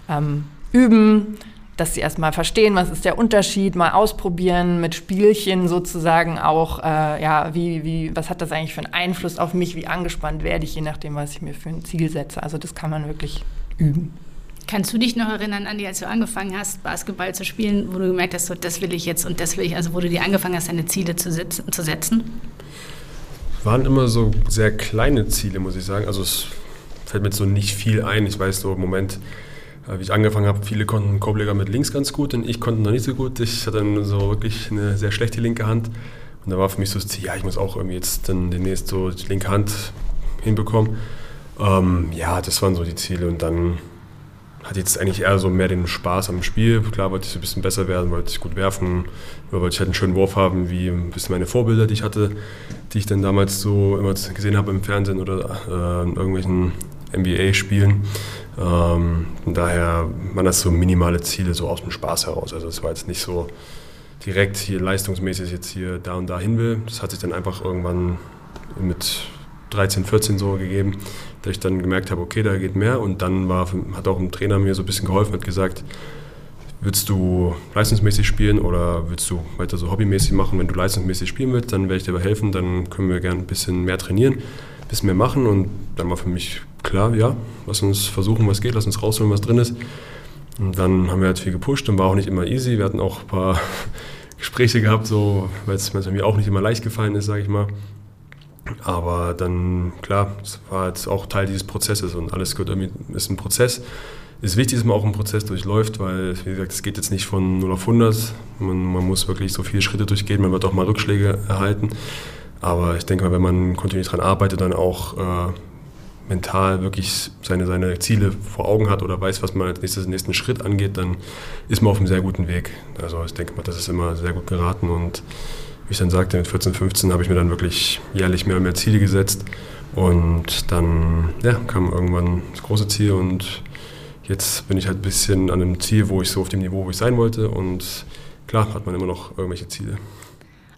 S2: ähm, üben dass sie erstmal verstehen, was ist der Unterschied, mal ausprobieren, mit Spielchen sozusagen auch, äh, ja, wie, wie, was hat das eigentlich für einen Einfluss auf mich, wie angespannt werde ich, je nachdem, was ich mir für ein Ziel setze. Also das kann man wirklich üben.
S1: Kannst du dich noch erinnern, Andi, als du angefangen hast, Basketball zu spielen, wo du gemerkt hast, so, das will ich jetzt und das will ich, also wo du dir angefangen hast, deine Ziele zu, sitzen, zu setzen?
S3: Waren immer so sehr kleine Ziele, muss ich sagen. Also es fällt mir so nicht viel ein. Ich weiß so im Moment, wie ich angefangen habe, viele konnten Korbleger mit links ganz gut und ich konnte noch nicht so gut. Ich hatte dann so wirklich eine sehr schlechte linke Hand. Und da war für mich so das Ziel, ja, ich muss auch irgendwie jetzt dann demnächst so die linke Hand hinbekommen. Ähm, ja, das waren so die Ziele und dann hatte jetzt eigentlich eher so mehr den Spaß am Spiel. Klar wollte ich so ein bisschen besser werden, wollte ich gut werfen, wollte ich halt einen schönen Wurf haben, wie ein bisschen meine Vorbilder, die ich hatte, die ich dann damals so immer gesehen habe im Fernsehen oder äh, in irgendwelchen NBA-Spielen. Ähm, von daher waren das so minimale Ziele, so aus dem Spaß heraus. Also es war jetzt nicht so direkt hier leistungsmäßig jetzt hier da und da hin will. Das hat sich dann einfach irgendwann mit 13, 14 so gegeben, dass ich dann gemerkt habe, okay, da geht mehr. Und dann war, hat auch ein Trainer mir so ein bisschen geholfen, hat gesagt, willst du leistungsmäßig spielen oder willst du weiter so hobbymäßig machen? Wenn du leistungsmäßig spielen willst, dann werde ich dir helfen, dann können wir gerne ein bisschen mehr trainieren, bisschen mehr machen. Und dann war für mich klar, ja, lass uns versuchen, was geht, lass uns rausholen, was drin ist. Und dann haben wir halt viel gepusht und war auch nicht immer easy. Wir hatten auch ein paar Gespräche gehabt, so, weil es mir auch nicht immer leicht gefallen ist, sage ich mal. Aber dann, klar, es war jetzt auch Teil dieses Prozesses und alles gehört irgendwie, ist ein Prozess. Es ist wichtig, dass man auch einen Prozess durchläuft, weil, wie gesagt, es geht jetzt nicht von 0 auf 100. Man, man muss wirklich so viele Schritte durchgehen, man wird auch mal Rückschläge erhalten. Aber ich denke mal, wenn man kontinuierlich daran arbeitet, dann auch äh, mental wirklich seine, seine Ziele vor Augen hat oder weiß, was man als nächstes, nächsten Schritt angeht, dann ist man auf einem sehr guten Weg. Also ich denke mal, das ist immer sehr gut geraten und wie ich dann sagte, mit 14, 15 habe ich mir dann wirklich jährlich mehr und mehr Ziele gesetzt und dann ja, kam irgendwann das große Ziel und jetzt bin ich halt ein bisschen an einem Ziel, wo ich so auf dem Niveau, wo ich sein wollte und klar hat man immer noch irgendwelche Ziele.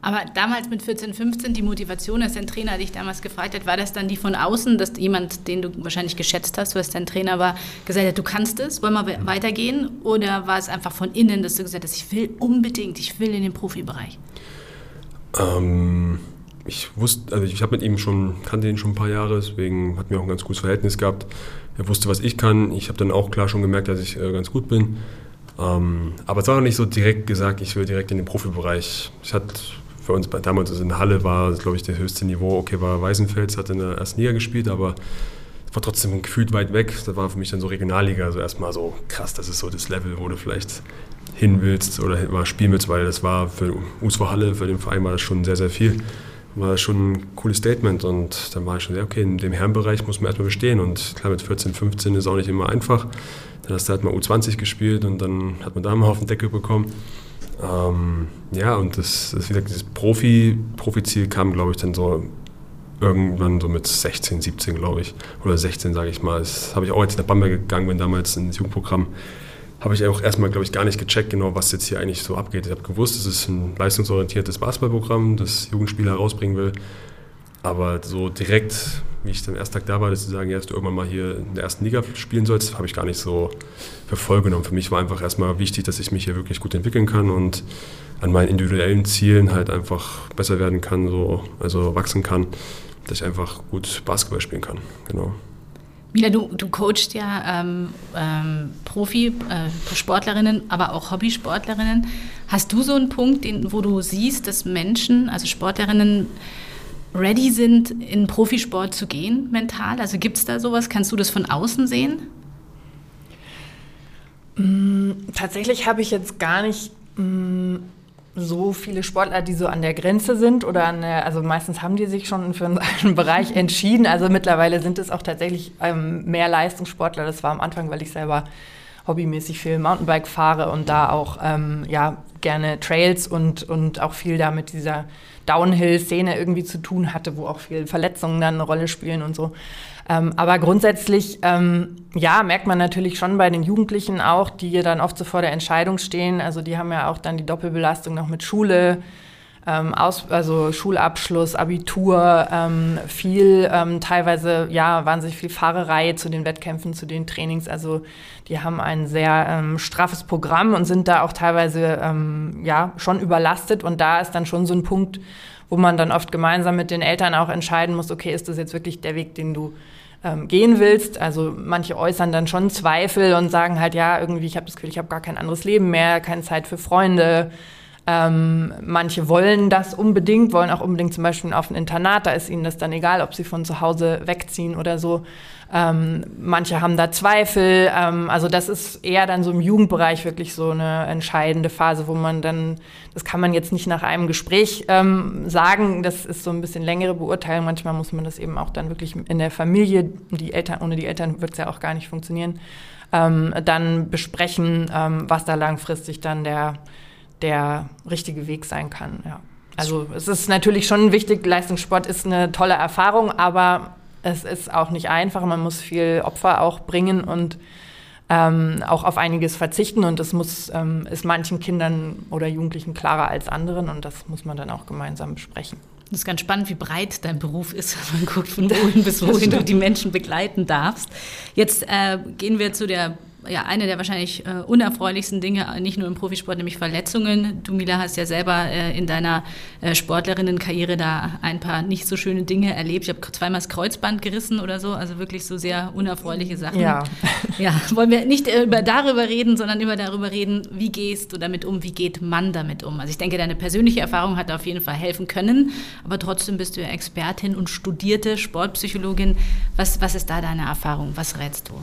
S1: Aber damals mit 14, 15, die Motivation, als dein Trainer dich damals gefragt hat, war das dann die von außen, dass jemand, den du wahrscheinlich geschätzt hast, was dein Trainer war, gesagt hat, du kannst es, wollen wir weitergehen? Oder war es einfach von innen, dass du gesagt hast, ich will unbedingt, ich will in den Profibereich?
S3: Ähm, ich wusste, also ich habe mit ihm schon, kannte ihn schon ein paar Jahre, deswegen hatten wir auch ein ganz gutes Verhältnis gehabt. Er wusste, was ich kann. Ich habe dann auch klar schon gemerkt, dass ich äh, ganz gut bin. Ähm, aber es war noch nicht so direkt gesagt, ich will direkt in den Profibereich. Ich hatte für uns damals also in Halle war, glaube ich, das höchste Niveau. Okay, war Weißenfels, hat in der ersten Liga gespielt, aber war trotzdem gefühlt weit weg. Das war für mich dann so Regionalliga, also erstmal so krass, das ist so das Level, wo du vielleicht hin willst oder mal spielen willst, weil das war für USV Halle, für den Verein war das schon sehr, sehr viel. War schon ein cooles Statement und dann war ich schon okay, in dem Herrenbereich muss man erstmal bestehen und klar, mit 14, 15 ist auch nicht immer einfach. Dann hast du halt mal U20 gespielt und dann hat man da mal auf den Deckel bekommen. Ähm, ja, und das, das, wie gesagt, dieses Profi, Profiziel kam, glaube ich, dann so irgendwann so mit 16, 17, glaube ich, oder 16, sage ich mal. Das habe ich auch, als ich nach Bamberg gegangen bin, damals ins Jugendprogramm, habe ich auch erstmal, glaube ich, gar nicht gecheckt, genau, was jetzt hier eigentlich so abgeht. Ich habe gewusst, es ist ein leistungsorientiertes Basketballprogramm, das Jugendspieler herausbringen will. Aber so direkt, wie ich am ersten Tag da war, dass sie sagen, ja, dass du irgendwann mal hier in der ersten Liga spielen sollst, habe ich gar nicht so für voll genommen. Für mich war einfach erstmal wichtig, dass ich mich hier wirklich gut entwickeln kann und an meinen individuellen Zielen halt einfach besser werden kann, so, also wachsen kann, dass ich einfach gut Basketball spielen kann. Genau.
S1: Mila, du, du coachst ja ähm, ähm, Profi-Sportlerinnen, äh, aber auch Hobbysportlerinnen. Hast du so einen Punkt, den, wo du siehst, dass Menschen, also Sportlerinnen, ready sind, in Profisport zu gehen, mental? Also gibt es da sowas? Kannst du das von außen sehen?
S2: Mm, tatsächlich habe ich jetzt gar nicht mm, so viele Sportler, die so an der Grenze sind oder an der, also meistens haben die sich schon für einen Bereich entschieden. Also mittlerweile sind es auch tatsächlich ähm, mehr Leistungssportler. Das war am Anfang, weil ich selber hobbymäßig viel Mountainbike fahre und da auch ähm, ja gerne Trails und, und auch viel da mit dieser Downhill-Szene irgendwie zu tun hatte, wo auch viel Verletzungen dann eine Rolle spielen und so. Ähm, aber grundsätzlich, ähm, ja, merkt man natürlich schon bei den Jugendlichen auch, die dann oft so vor der Entscheidung stehen. Also die haben ja auch dann die Doppelbelastung noch mit Schule, ähm, aus, also Schulabschluss, Abitur, ähm, viel, ähm, teilweise ja wahnsinnig viel Fahrerei zu den Wettkämpfen, zu den Trainings. Also die haben ein sehr ähm, straffes Programm und sind da auch teilweise ähm, ja schon überlastet. Und da ist dann schon so ein Punkt, wo man dann oft gemeinsam mit den Eltern auch entscheiden muss, okay, ist das jetzt wirklich der Weg, den du ähm, gehen willst. Also manche äußern dann schon Zweifel und sagen halt, ja, irgendwie, ich habe das Gefühl, ich habe gar kein anderes Leben mehr, keine Zeit für Freunde, ähm, manche wollen das unbedingt, wollen auch unbedingt zum Beispiel auf ein Internat, da ist ihnen das dann egal, ob sie von zu Hause wegziehen oder so. Ähm, manche haben da Zweifel. Ähm, also das ist eher dann so im Jugendbereich wirklich so eine entscheidende Phase, wo man dann, das kann man jetzt nicht nach einem Gespräch ähm, sagen, das ist so ein bisschen längere Beurteilung. Manchmal muss man das eben auch dann wirklich in der Familie, die Eltern, ohne die Eltern wird es ja auch gar nicht funktionieren, ähm, dann besprechen, ähm, was da langfristig dann der der richtige Weg sein kann. Ja. Also es ist natürlich schon wichtig, Leistungssport ist eine tolle Erfahrung, aber es ist auch nicht einfach. Man muss viel Opfer auch bringen und ähm, auch auf einiges verzichten und das muss ähm, ist manchen Kindern oder Jugendlichen klarer als anderen und das muss man dann auch gemeinsam besprechen.
S1: Das ist ganz spannend, wie breit dein Beruf ist, wenn man guckt, von wohin bis wohin du die Menschen begleiten darfst. Jetzt äh, gehen wir zu der ja, eine der wahrscheinlich äh, unerfreulichsten Dinge, nicht nur im Profisport, nämlich Verletzungen. Du, Mila, hast ja selber äh, in deiner äh, Sportlerinnenkarriere da ein paar nicht so schöne Dinge erlebt. Ich habe zweimal das Kreuzband gerissen oder so, also wirklich so sehr unerfreuliche Sachen.
S2: Ja.
S1: Ja, wollen wir nicht äh, über darüber reden, sondern über darüber reden, wie gehst du damit um, wie geht man damit um. Also ich denke, deine persönliche Erfahrung hat auf jeden Fall helfen können, aber trotzdem bist du ja Expertin und studierte Sportpsychologin. Was, was ist da deine Erfahrung? Was rätst du?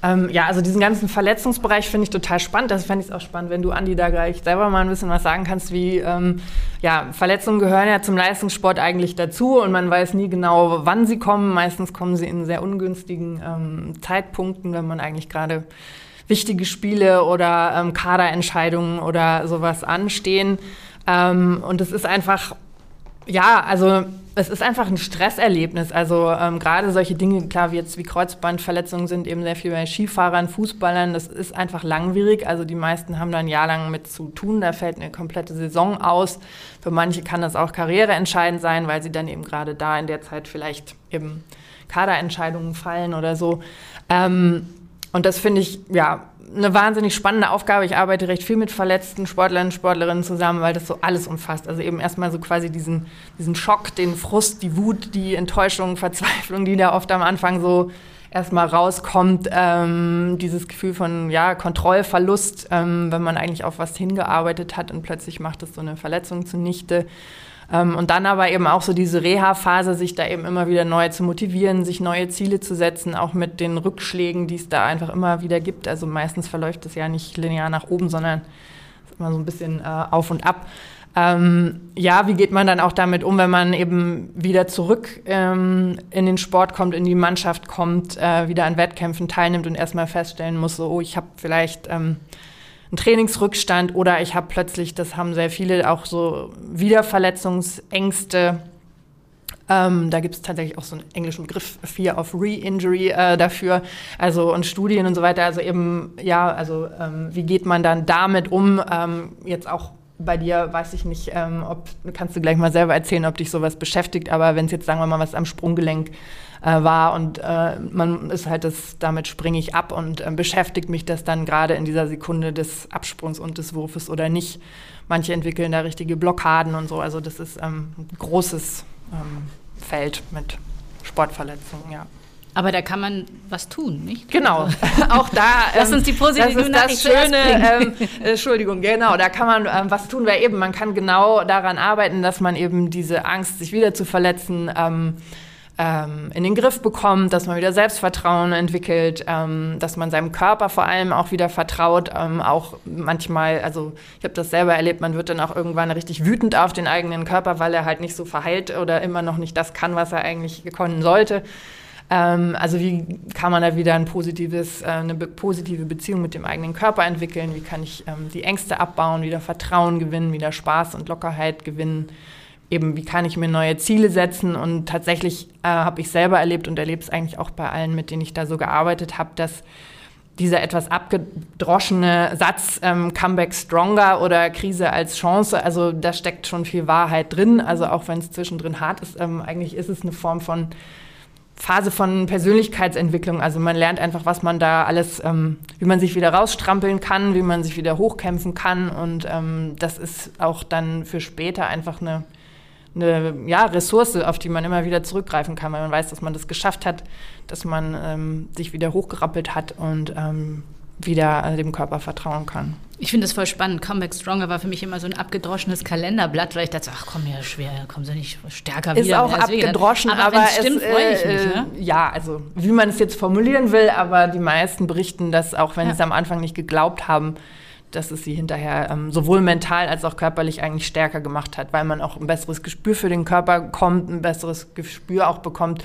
S2: Ähm, ja, also diesen ganzen Verletzungsbereich finde ich total spannend. Das fände ich auch spannend, wenn du, Andi, da gleich selber mal ein bisschen was sagen kannst, wie, ähm, ja, Verletzungen gehören ja zum Leistungssport eigentlich dazu und man weiß nie genau, wann sie kommen. Meistens kommen sie in sehr ungünstigen ähm, Zeitpunkten, wenn man eigentlich gerade wichtige Spiele oder ähm, Kaderentscheidungen oder sowas anstehen. Ähm, und es ist einfach, ja, also es ist einfach ein Stresserlebnis. Also ähm, gerade solche Dinge, klar, wie jetzt wie Kreuzbandverletzungen sind eben sehr viel bei Skifahrern, Fußballern. Das ist einfach langwierig. Also die meisten haben da ein Jahr lang mit zu tun. Da fällt eine komplette Saison aus. Für manche kann das auch karriereentscheidend sein, weil sie dann eben gerade da in der Zeit vielleicht eben Kaderentscheidungen fallen oder so. Ähm, und das finde ich, ja, eine wahnsinnig spannende Aufgabe. Ich arbeite recht viel mit verletzten Sportlern und Sportlerinnen zusammen, weil das so alles umfasst. Also eben erstmal so quasi diesen, diesen Schock, den Frust, die Wut, die Enttäuschung, Verzweiflung, die da oft am Anfang so erstmal rauskommt. Ähm, dieses Gefühl von ja, Kontrollverlust, ähm, wenn man eigentlich auf was hingearbeitet hat und plötzlich macht es so eine Verletzung zunichte. Ähm, und dann aber eben auch so diese Reha-Phase, sich da eben immer wieder neu zu motivieren, sich neue Ziele zu setzen, auch mit den Rückschlägen, die es da einfach immer wieder gibt. Also meistens verläuft es ja nicht linear nach oben, sondern immer so ein bisschen äh, auf und ab. Ähm, ja, wie geht man dann auch damit um, wenn man eben wieder zurück ähm, in den Sport kommt, in die Mannschaft kommt, äh, wieder an Wettkämpfen teilnimmt und erstmal feststellen muss, so, oh, ich habe vielleicht ähm, einen Trainingsrückstand oder ich habe plötzlich, das haben sehr viele auch so Wiederverletzungsängste. Ähm, da gibt es tatsächlich auch so einen englischen Begriff, Fear of Re-Injury äh, dafür, also und Studien und so weiter. Also eben, ja, also ähm, wie geht man dann damit um? Ähm, jetzt auch bei dir weiß ich nicht, ähm, ob kannst du gleich mal selber erzählen, ob dich sowas beschäftigt, aber wenn es jetzt, sagen wir mal, was am Sprunggelenk äh, war und äh, man ist halt das, damit springe ich ab und äh, beschäftigt mich das dann gerade in dieser Sekunde des Absprungs und des Wurfes oder nicht. Manche entwickeln da richtige Blockaden und so, also das ist ähm, ein großes ähm, Feld mit Sportverletzungen, ja.
S1: Aber da kann man was tun, nicht?
S2: Genau. Also, auch da.
S1: Lass uns die positive
S2: ähm, das ist das Schöne. Ähm, Entschuldigung, genau. Da kann man ähm, was tun, weil eben man kann genau daran arbeiten, dass man eben diese Angst, sich wieder zu verletzen, ähm, ähm, in den Griff bekommt, dass man wieder Selbstvertrauen entwickelt, ähm, dass man seinem Körper vor allem auch wieder vertraut. Ähm, auch manchmal, also ich habe das selber erlebt, man wird dann auch irgendwann richtig wütend auf den eigenen Körper, weil er halt nicht so verheilt oder immer noch nicht das kann, was er eigentlich können sollte. Ähm, also wie kann man da wieder ein positives, äh, eine positive Beziehung mit dem eigenen Körper entwickeln? Wie kann ich ähm, die Ängste abbauen, wieder Vertrauen gewinnen, wieder Spaß und Lockerheit gewinnen? Eben, wie kann ich mir neue Ziele setzen? Und tatsächlich äh, habe ich selber erlebt und erlebe es eigentlich auch bei allen, mit denen ich da so gearbeitet habe, dass dieser etwas abgedroschene Satz ähm, Comeback stronger oder Krise als Chance, also da steckt schon viel Wahrheit drin. Also auch wenn es zwischendrin hart ist, ähm, eigentlich ist es eine Form von Phase von Persönlichkeitsentwicklung. Also man lernt einfach, was man da alles, ähm, wie man sich wieder rausstrampeln kann, wie man sich wieder hochkämpfen kann. Und ähm, das ist auch dann für später einfach eine eine ja, Ressource, auf die man immer wieder zurückgreifen kann, weil man weiß, dass man das geschafft hat, dass man ähm, sich wieder hochgerappelt hat und ähm, wieder äh, dem Körper vertrauen kann.
S1: Ich finde das voll spannend. Comeback Stronger war für mich immer so ein abgedroschenes Kalenderblatt, weil ich dachte, ach komm ja, schwer, kommen sie nicht stärker
S2: ist
S1: wieder.
S2: Ist auch abgedroschen, aber, aber es stimmt, freue ich mich. Ne? Ja, also wie man es jetzt formulieren will, aber die meisten berichten, dass auch wenn ja. sie es am Anfang nicht geglaubt haben, dass es sie hinterher ähm, sowohl mental als auch körperlich eigentlich stärker gemacht hat, weil man auch ein besseres Gespür für den Körper kommt, ein besseres Gespür auch bekommt.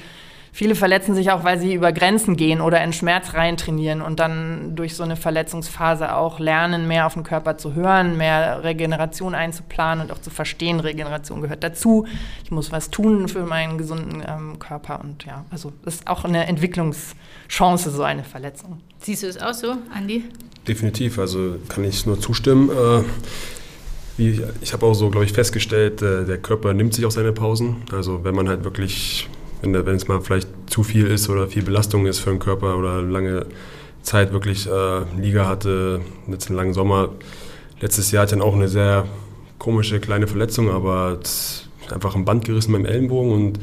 S2: Viele verletzen sich auch, weil sie über Grenzen gehen oder in Schmerz rein trainieren und dann durch so eine Verletzungsphase auch lernen, mehr auf den Körper zu hören, mehr Regeneration einzuplanen und auch zu verstehen, Regeneration gehört dazu. Ich muss was tun für meinen gesunden ähm, Körper und ja, also das ist auch eine Entwicklungschance, so eine Verletzung.
S1: Siehst du es auch so, Andi?
S3: Definitiv, also kann ich nur zustimmen. Äh, wie, ich habe auch so, glaube ich, festgestellt, äh, der Körper nimmt sich auch seine Pausen. Also wenn man halt wirklich, wenn, es mal vielleicht zu viel ist oder viel Belastung ist für den Körper oder lange Zeit wirklich äh, Liga hatte, jetzt einen langen Sommer. Letztes Jahr hatte ich dann auch eine sehr komische kleine Verletzung, aber einfach ein Band gerissen beim Ellenbogen und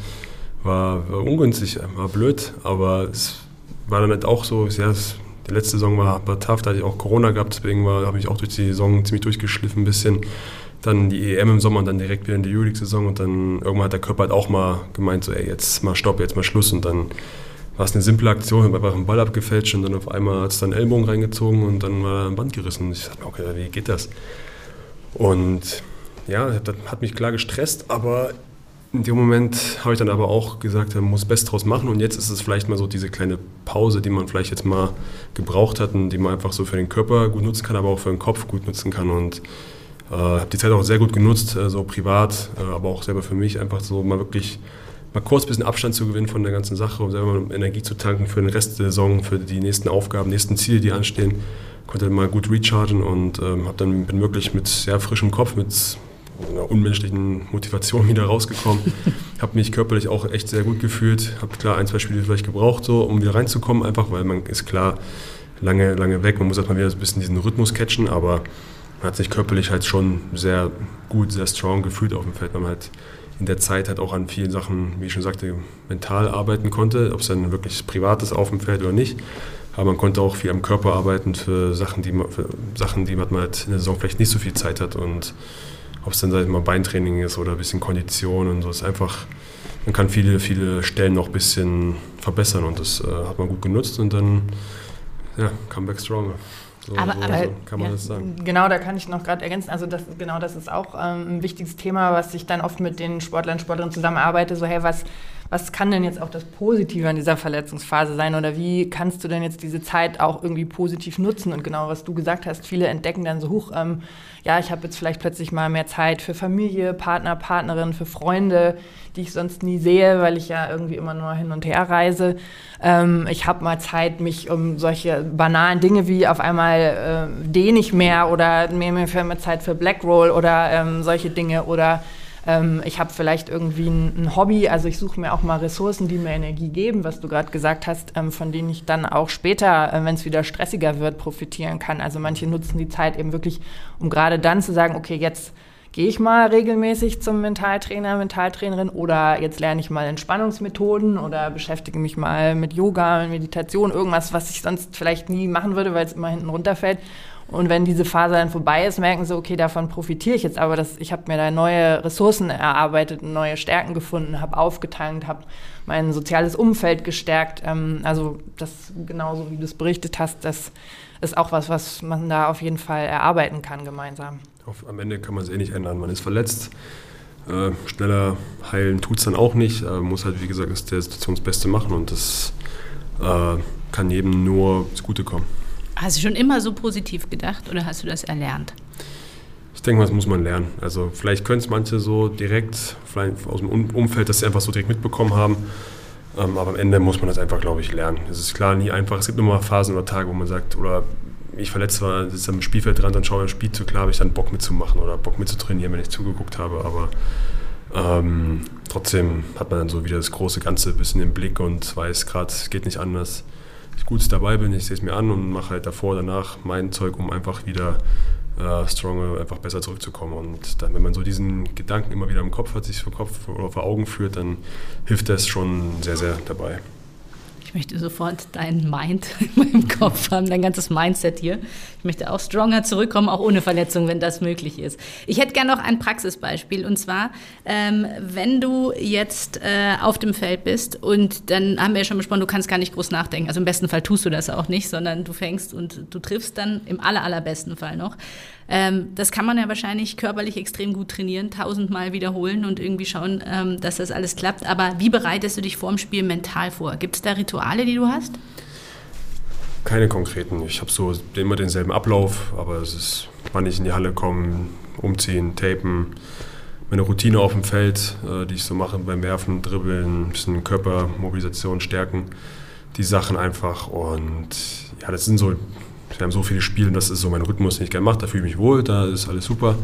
S3: war, war ungünstig, war blöd, aber es war dann halt auch so, ja, es die letzte Saison war, war tough, da hatte ich auch Corona gehabt, deswegen habe ich auch durch die Saison ziemlich durchgeschliffen ein bisschen. Dann die EM im Sommer und dann direkt wieder in die Euroleague-Saison und dann irgendwann hat der Körper halt auch mal gemeint, so ey, jetzt mal Stopp, jetzt mal Schluss und dann war es eine simple Aktion, habe einfach einen Ball abgefälscht und dann auf einmal hat es dann Ellbogen reingezogen und dann war ein Band gerissen. Und ich dachte, okay, wie geht das? Und ja, das hat mich klar gestresst, aber in dem Moment habe ich dann aber auch gesagt, man muss Best draus machen und jetzt ist es vielleicht mal so diese kleine Pause, die man vielleicht jetzt mal gebraucht hat und die man einfach so für den Körper gut nutzen kann, aber auch für den Kopf gut nutzen kann und äh, habe die Zeit auch sehr gut genutzt, äh, so privat, äh, aber auch selber für mich, einfach so mal wirklich mal kurz ein bisschen Abstand zu gewinnen von der ganzen Sache und selber mal Energie zu tanken für den Rest der Saison, für die nächsten Aufgaben, nächsten Ziele, die anstehen. Konnte mal gut rechargen und ähm, habe dann bin wirklich mit sehr frischem Kopf, mit einer unmenschlichen Motivation wieder rausgekommen. habe mich körperlich auch echt sehr gut gefühlt. Habe klar ein, zwei Spiele vielleicht gebraucht, so, um wieder reinzukommen, einfach weil man ist klar lange, lange weg. Man muss erstmal wieder so ein bisschen diesen Rhythmus catchen, aber man hat sich körperlich halt schon sehr gut, sehr strong gefühlt auf dem Feld, man halt in der Zeit halt auch an vielen Sachen, wie ich schon sagte, mental arbeiten konnte, ob es dann wirklich privat ist auf dem Feld oder nicht. Aber man konnte auch viel am Körper arbeiten für Sachen, die man, Sachen, die man halt in der Saison vielleicht nicht so viel Zeit hat. Und ob es dann ich mal Beintraining ist oder ein bisschen Kondition und so, ist einfach, man kann viele, viele Stellen noch ein bisschen verbessern und das äh, hat man gut genutzt und dann, ja, Comeback Stronger.
S2: So, aber, so, aber kann man ja, das sagen. Genau, da kann ich noch gerade ergänzen. Also das, genau, das ist auch ähm, ein wichtiges Thema, was ich dann oft mit den Sportlern und Sportlerinnen zusammenarbeite. So, hey, was, was kann denn jetzt auch das Positive an dieser Verletzungsphase sein oder wie kannst du denn jetzt diese Zeit auch irgendwie positiv nutzen? Und genau, was du gesagt hast, viele entdecken dann so hoch, ähm, ja, ich habe jetzt vielleicht plötzlich mal mehr Zeit für Familie, Partner, Partnerin, für Freunde, die ich sonst nie sehe, weil ich ja irgendwie immer nur hin und her reise. Ähm, ich habe mal Zeit, mich um solche banalen Dinge wie auf einmal äh, dehne ich mehr oder mir, mir mehr Zeit für Blackroll oder ähm, solche Dinge oder ähm, ich habe vielleicht irgendwie ein, ein, Hobby, also ich suche mir auch mal Ressourcen, die mir Energie geben, was du gerade gesagt hast, ähm, von denen ich dann auch später, äh, wenn es wieder stressiger wird, profitieren kann. Also manche nutzen die Zeit eben wirklich, um gerade dann zu sagen, okay, jetzt gehe ich mal regelmäßig zum Mentaltrainer, Mentaltrainerin oder jetzt lerne ich mal Entspannungsmethoden oder beschäftige mich mal mit Yoga, Meditation, irgendwas, was ich sonst vielleicht nie machen würde, weil es immer hinten runterfällt. Und wenn diese Phase dann vorbei ist, merken sie, okay, davon profitiere ich jetzt, aber das, ich habe mir da neue Ressourcen erarbeitet, neue Stärken gefunden, habe aufgetankt, habe mein soziales Umfeld gestärkt. Ähm, also das genauso wie du es berichtet hast, das ist auch was, was man da auf jeden Fall erarbeiten kann gemeinsam.
S3: Auf, am Ende kann man es eh nicht ändern. Man ist verletzt, Äh, schneller heilen tut es dann auch nicht. Äh, muss halt, wie gesagt, das der Situation das Beste machen und das äh, kann jedem nur zugutekommen.
S1: Hast du schon immer so positiv gedacht oder hast du das erlernt?
S3: Ich denke mal, das muss man lernen. Also vielleicht können es manche so direkt, vielleicht aus dem Umfeld, dass sie einfach so direkt mitbekommen haben. Ähm, aber am Ende muss man das einfach, glaube ich, lernen. Es ist klar nie einfach. Es gibt immer Phasen oder Tage, wo man sagt, oder ich verletzt war, sitze am Spielfeld dran, dann schaue ich das Spiel zu, klar habe ich dann Bock mitzumachen oder Bock mitzutrainieren, wenn ich zugeguckt habe. Aber ähm, trotzdem hat man dann so wieder das große Ganze ein bisschen im Blick und weiß gerade, es geht nicht anders. Ich gut dabei bin, ich sehe es mir an und mache halt davor, danach mein Zeug, um einfach wieder äh, stronger, einfach besser zurückzukommen. Und dann, wenn man so diesen Gedanken immer wieder im Kopf hat, sich vor Kopf oder vor Augen führt, dann hilft das schon sehr, sehr dabei.
S1: Ich möchte sofort dein Mind in meinem Kopf haben, dein ganzes Mindset hier. Ich möchte auch stronger zurückkommen, auch ohne Verletzung, wenn das möglich ist. Ich hätte gerne noch ein Praxisbeispiel und zwar, ähm, wenn du jetzt äh, auf dem Feld bist und dann haben wir ja schon besprochen, du kannst gar nicht groß nachdenken. Also im besten Fall tust du das auch nicht, sondern du fängst und du triffst dann im aller, allerbesten Fall noch. Ähm, das kann man ja wahrscheinlich körperlich extrem gut trainieren, tausendmal wiederholen und irgendwie schauen, ähm, dass das alles klappt. Aber wie bereitest du dich vorm Spiel mental vor? Gibt es da Rituale, die du hast?
S3: Keine konkreten. Ich habe so immer denselben Ablauf, aber es ist, wann ich in die Halle komme, umziehen, tapen, meine Routine auf dem Feld, äh, die ich so mache beim Werfen, Dribbeln, ein bisschen Körpermobilisation stärken, die Sachen einfach. Und ja, das sind so wir haben so viele Spiele, das ist so mein Rhythmus, den ich gerne mache, da fühle ich mich wohl, da ist alles super.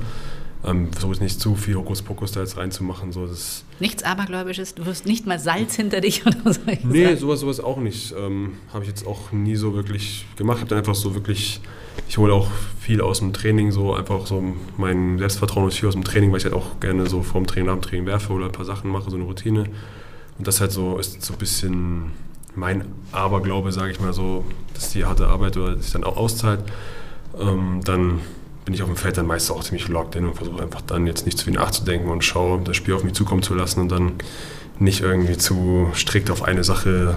S3: Ähm, versuche ich nicht zu viel Hokuspokus da jetzt reinzumachen. So, das
S1: Nichts Abergläubisches, du wirst nicht mal Salz hinter dich oder so.
S3: Nee, sowas, sowas auch nicht. Ähm, habe ich jetzt auch nie so wirklich gemacht. Ich habe dann einfach so wirklich, ich hole auch viel aus dem Training, so einfach so mein Selbstvertrauen ist viel aus dem Training, weil ich halt auch gerne so vorm Training, nach dem Training werfe oder ein paar Sachen mache, so eine Routine. Und das halt so ist so ein bisschen mein Aberglaube, sage ich mal so, dass die harte Arbeit oder sich dann auch auszahlt, ähm, dann bin ich auf dem Feld dann meistens auch ziemlich locked in und versuche einfach dann jetzt nicht zu viel nachzudenken und schaue, das Spiel auf mich zukommen zu lassen und dann nicht irgendwie zu strikt auf eine Sache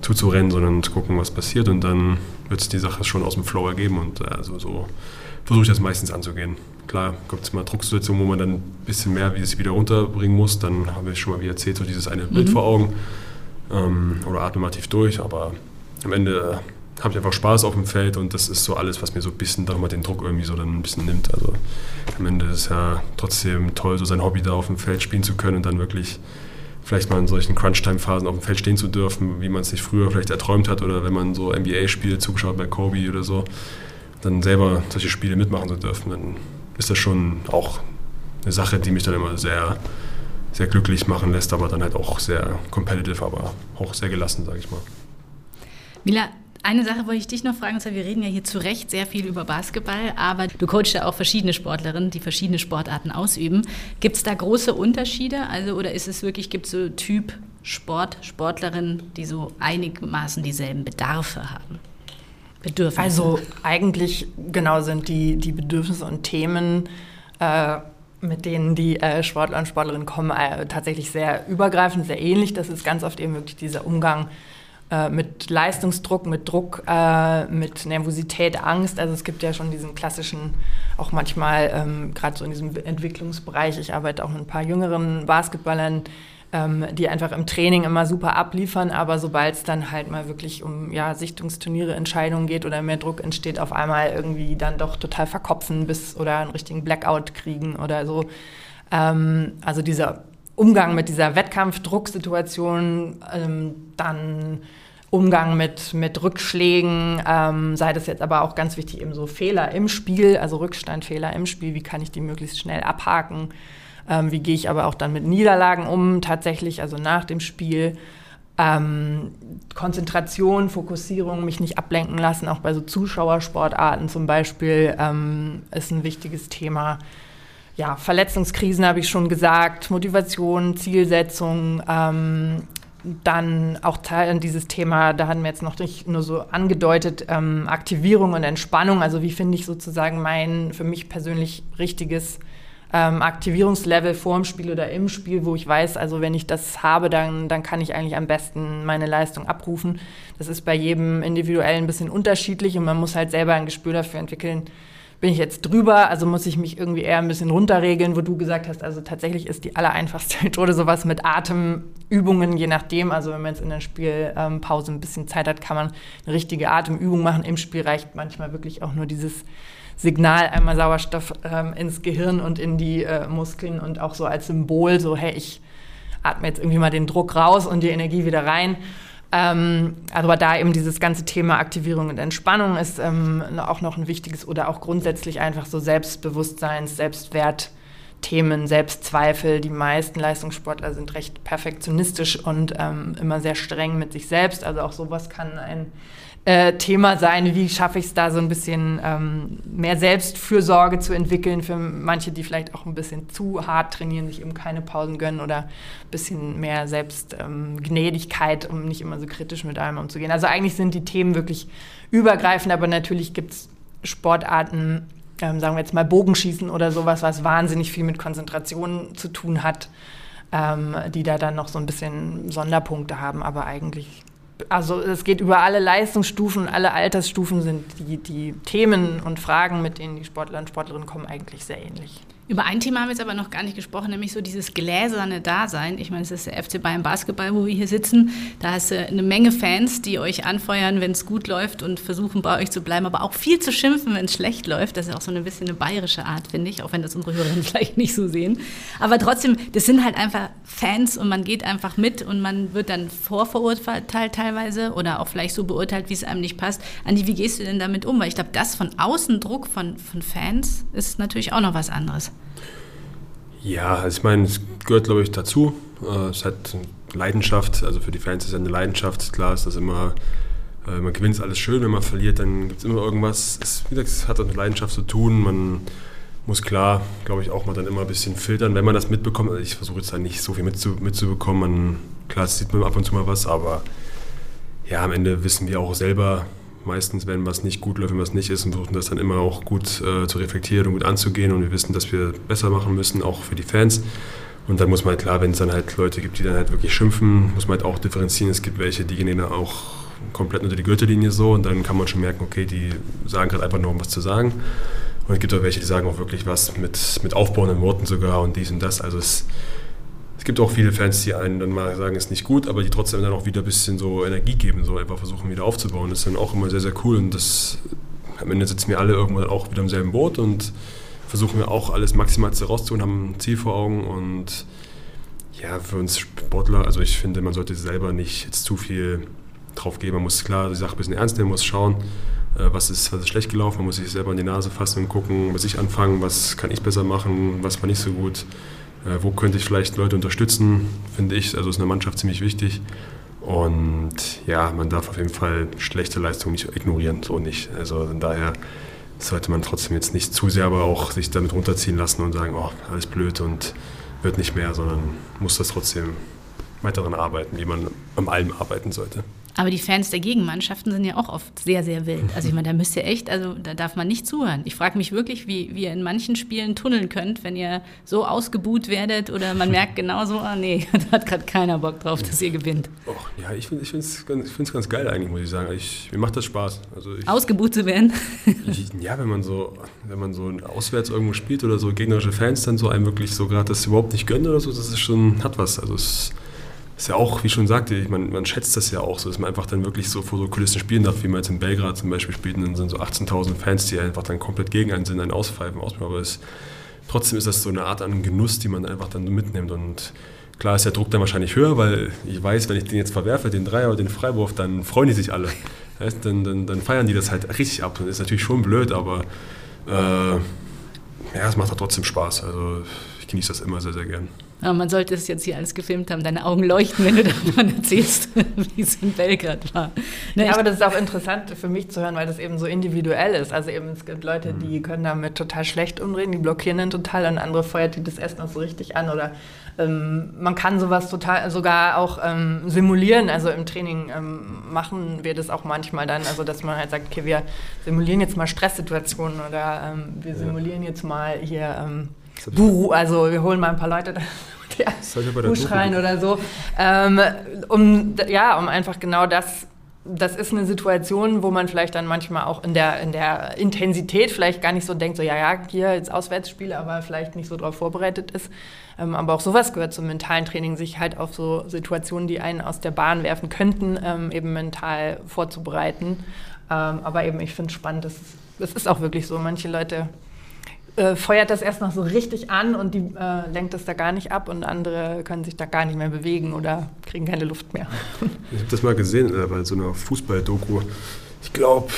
S3: zuzurennen, sondern zu gucken, was passiert und dann wird es die Sache schon aus dem Flow ergeben und also so versuche ich das meistens anzugehen. Klar gibt es mal Drucksituationen, wo man dann ein bisschen mehr wie es wieder runterbringen muss, dann habe ich schon mal wie erzählt, so dieses eine Bild mhm. vor Augen ähm, oder atme mal tief durch, aber am Ende habe ich einfach Spaß auf dem Feld und das ist so alles, was mir so ein bisschen mal den Druck irgendwie so dann ein bisschen nimmt. Also am Ende ist es ja trotzdem toll, so sein Hobby da auf dem Feld spielen zu können und dann wirklich vielleicht mal in solchen Crunch-Time-Phasen auf dem Feld stehen zu dürfen, wie man es sich früher vielleicht erträumt hat oder wenn man so NBA-Spiele zugeschaut bei Kobe oder so, dann selber solche Spiele mitmachen zu dürfen, dann ist das schon auch eine Sache, die mich dann immer sehr sehr glücklich machen lässt, aber dann halt auch sehr competitive, aber auch sehr gelassen, sage ich mal.
S1: Mila, eine Sache wollte ich dich noch fragen, wir reden ja hier zu Recht sehr viel über Basketball, aber du coachst ja auch verschiedene Sportlerinnen, die verschiedene Sportarten ausüben. Gibt es da große Unterschiede? Also, oder ist es wirklich, gibt es so Typ Sport, Sportlerinnen, die so einigermaßen dieselben Bedarfe haben?
S2: Bedürfnisse? Also eigentlich genau sind die, die Bedürfnisse und Themen äh, mit denen die äh, Sportler und Sportlerinnen kommen, äh, tatsächlich sehr übergreifend, sehr ähnlich. Das ist ganz oft eben wirklich dieser Umgang äh, mit Leistungsdruck, mit Druck, äh, mit Nervosität, Angst. Also es gibt ja schon diesen klassischen, auch manchmal ähm, gerade so in diesem Entwicklungsbereich, ich arbeite auch mit ein paar jüngeren Basketballern, ähm, die einfach im Training immer super abliefern, aber sobald es dann halt mal wirklich um ja, Sichtungsturniere, Entscheidungen geht oder mehr Druck entsteht, auf einmal irgendwie dann doch total verkopfen bis oder einen richtigen Blackout kriegen oder so. Ähm, also dieser Umgang mit dieser Wettkampfdrucksituation, ähm, dann Umgang mit, mit Rückschlägen, ähm, sei das jetzt aber auch ganz wichtig, eben so Fehler im Spiel, also Rückstandfehler im Spiel, wie kann ich die möglichst schnell abhaken. Ähm, wie gehe ich aber auch dann mit Niederlagen um, tatsächlich, also nach dem Spiel. Ähm, Konzentration, Fokussierung, mich nicht ablenken lassen, auch bei so Zuschauersportarten zum Beispiel, ähm, ist ein wichtiges Thema. Ja, Verletzungskrisen habe ich schon gesagt, Motivation, Zielsetzung, ähm, dann auch dieses Thema, da hatten wir jetzt noch nicht nur so angedeutet, ähm, Aktivierung und Entspannung. Also wie finde ich sozusagen mein für mich persönlich richtiges ähm, Aktivierungslevel vor dem Spiel oder im Spiel, wo ich weiß, also wenn ich das habe, dann, dann kann ich eigentlich am besten meine Leistung abrufen. Das ist bei jedem individuell ein bisschen unterschiedlich und man muss halt selber ein Gespür dafür entwickeln, bin ich jetzt drüber, also muss ich mich irgendwie eher ein bisschen runterregeln, wo du gesagt hast, also tatsächlich ist die allereinfachste Methode sowas mit Atemübungen, je nachdem. Also wenn man jetzt in der Spielpause ein bisschen Zeit hat, kann man eine richtige Atemübung machen. Im Spiel reicht manchmal wirklich auch nur dieses Signal, einmal Sauerstoff ähm, ins Gehirn und in die äh, Muskeln und auch so als Symbol, so hey, ich atme jetzt irgendwie mal den Druck raus und die Energie wieder rein. Ähm, aber da eben dieses ganze Thema Aktivierung und Entspannung ist ähm, auch noch ein wichtiges oder auch grundsätzlich einfach so Selbstbewusstseins, Selbstwertthemen, Selbstzweifel. Die meisten Leistungssportler sind recht perfektionistisch und ähm, immer sehr streng mit sich selbst. Also auch sowas kann ein äh, Thema sein, wie schaffe ich es da so ein bisschen ähm, mehr Selbstfürsorge zu entwickeln für manche, die vielleicht auch ein bisschen zu hart trainieren, sich eben keine Pausen gönnen oder ein bisschen mehr Selbstgnädigkeit, ähm, um nicht immer so kritisch mit allem umzugehen. Also eigentlich sind die Themen wirklich übergreifend, aber natürlich gibt es Sportarten, ähm, sagen wir jetzt mal Bogenschießen oder sowas, was wahnsinnig viel mit Konzentration zu tun hat, ähm, die da dann noch so ein bisschen Sonderpunkte haben, aber eigentlich also es geht über alle Leistungsstufen, alle Altersstufen sind die, die Themen und Fragen, mit denen die Sportler und Sportlerinnen kommen, eigentlich sehr ähnlich.
S1: Über ein Thema haben wir jetzt aber noch gar nicht gesprochen, nämlich so dieses gläserne Dasein. Ich meine, es ist der FC Bayern Basketball, wo wir hier sitzen. Da hast du eine Menge Fans, die euch anfeuern, wenn es gut läuft und versuchen, bei euch zu bleiben, aber auch viel zu schimpfen, wenn es schlecht läuft. Das ist auch so ein bisschen eine bayerische Art, finde ich, auch wenn das unsere Hörerinnen vielleicht nicht so sehen. Aber trotzdem, das sind halt einfach Fans und man geht einfach mit und man wird dann vorverurteilt teilweise oder auch vielleicht so beurteilt, wie es einem nicht passt. Andi, wie gehst du denn damit um? Weil ich glaube, das von außen Druck von, von Fans ist natürlich auch noch was anderes.
S3: Ja, also ich meine, es gehört, glaube ich, dazu. Äh, es hat Leidenschaft, also für die Fans ist es eine Leidenschaft. Klar ist das immer, äh, man gewinnt es alles schön, wenn man verliert, dann gibt es immer irgendwas. Es, wie gesagt, es hat auch mit Leidenschaft zu tun. Man muss klar, glaube ich, auch mal dann immer ein bisschen filtern, wenn man das mitbekommt. Also ich versuche jetzt da nicht so viel mitzu, mitzubekommen. Man, klar, sieht man ab und zu mal was, aber ja, am Ende wissen wir auch selber, meistens, wenn was nicht gut läuft, wenn was nicht ist, und versuchen das dann immer auch gut äh, zu reflektieren und gut anzugehen. Und wir wissen, dass wir besser machen müssen, auch für die Fans. Und dann muss man halt klar, wenn es dann halt Leute gibt, die dann halt wirklich schimpfen, muss man halt auch differenzieren. Es gibt welche, die gehen dann auch komplett unter die Gürtellinie so und dann kann man schon merken, okay, die sagen gerade einfach nur, um was zu sagen. Und es gibt auch welche, die sagen auch wirklich was mit, mit aufbauenden Worten sogar und dies und das. Also es es gibt auch viele Fans, die einen dann mal sagen, ist nicht gut, aber die trotzdem dann auch wieder ein bisschen so Energie geben, so einfach versuchen wieder aufzubauen. Das ist dann auch immer sehr, sehr cool und das am Ende sitzen wir alle irgendwann auch wieder im selben Boot und versuchen wir auch alles maximal zu rauszuholen, haben ein Ziel vor Augen und ja, für uns Sportler, also ich finde, man sollte selber nicht jetzt zu viel drauf geben. Man muss klar die Sache ein bisschen ernst nehmen, muss schauen, äh, was ist, was ist schlecht gelaufen, man muss sich selber in die Nase fassen und gucken, was ich anfangen, was kann ich besser machen, was war nicht so gut. Äh, wo könnte ich vielleicht Leute unterstützen, finde ich. Also ist eine Mannschaft ziemlich wichtig. Und ja, man darf auf jeden Fall schlechte Leistungen nicht ignorieren, so nicht. Also von daher sollte man trotzdem jetzt nicht zu sehr aber auch sich damit runterziehen lassen und sagen, oh, alles blöd und wird nicht mehr, sondern muss das trotzdem weiter daran arbeiten, wie man am allem arbeiten sollte.
S1: Aber die Fans der Gegenmannschaften sind ja auch oft sehr, sehr wild. Also ich meine, da müsst ihr echt, also da darf man nicht zuhören. Ich frage mich wirklich, wie, wie ihr in manchen Spielen tunneln könnt, wenn ihr so ausgebuht werdet oder man merkt genauso, ah nee, da hat gerade keiner Bock drauf, dass ihr gewinnt.
S3: Och, ja, ich finde es ganz, ganz geil eigentlich, muss ich sagen. Ich, mir macht das Spaß.
S1: Also ich, Ausgebuht zu werden?
S3: ich, ja, wenn man so, wenn man so auswärts irgendwo spielt oder so gegnerische Fans dann so einem wirklich so gerade das überhaupt nicht gönnen oder so, das ist schon, hat was. Also es ist ja auch, wie schon sagte, ich meine, man schätzt das ja auch so, dass man einfach dann wirklich so vor so Kulissen spielen darf, wie man jetzt in Belgrad zum Beispiel spielt, und dann sind so 18.000 Fans, die einfach dann komplett gegen einen sind, einen auspfeifen, aber es, trotzdem ist das so eine Art an Genuss, die man einfach dann mitnimmt und klar ist der Druck dann wahrscheinlich höher, weil ich weiß, wenn ich den jetzt verwerfe, den Dreier oder den Freiwurf, dann freuen die sich alle. Dann, dann, dann feiern die das halt richtig ab. Das ist natürlich schon blöd, aber äh, ja, es macht auch trotzdem Spaß. Also ich genieße das immer sehr, sehr gern.
S1: Aber man sollte es jetzt hier alles gefilmt haben. Deine Augen leuchten, wenn du davon erzählst, wie es in Belgrad war.
S2: Ne, ja, aber das ist auch interessant für mich zu hören, weil das eben so individuell ist. Also eben, es gibt Leute, die mhm. können damit total schlecht umreden, die blockieren dann total und andere feuert die das erst noch so richtig an. Oder ähm, man kann sowas total sogar auch ähm, simulieren. Also im Training ähm, machen wir das auch manchmal dann, also dass man halt sagt, okay, wir simulieren jetzt mal Stresssituationen oder ähm, wir simulieren jetzt mal hier Buh, also wir holen mal ein paar Leute, die schreien oder so, ähm, um, ja, um einfach genau das das ist eine Situation, wo man vielleicht dann manchmal auch in der, in der Intensität vielleicht gar nicht so denkt, so ja, ja, hier jetzt Auswärtsspiele, aber vielleicht nicht so darauf vorbereitet ist. Ähm, aber auch sowas gehört zum mentalen Training, sich halt auf so Situationen, die einen aus der Bahn werfen könnten, ähm, eben mental vorzubereiten. Ähm, aber eben, ich finde es spannend, das ist auch wirklich so. Manche Leute äh, feuert das erst noch so richtig an und die äh, lenkt das da gar nicht ab und andere können sich da gar nicht mehr bewegen oder kriegen keine Luft mehr.
S3: Ich habe das mal gesehen äh, bei so einer Fußball-Doku. Ich glaube,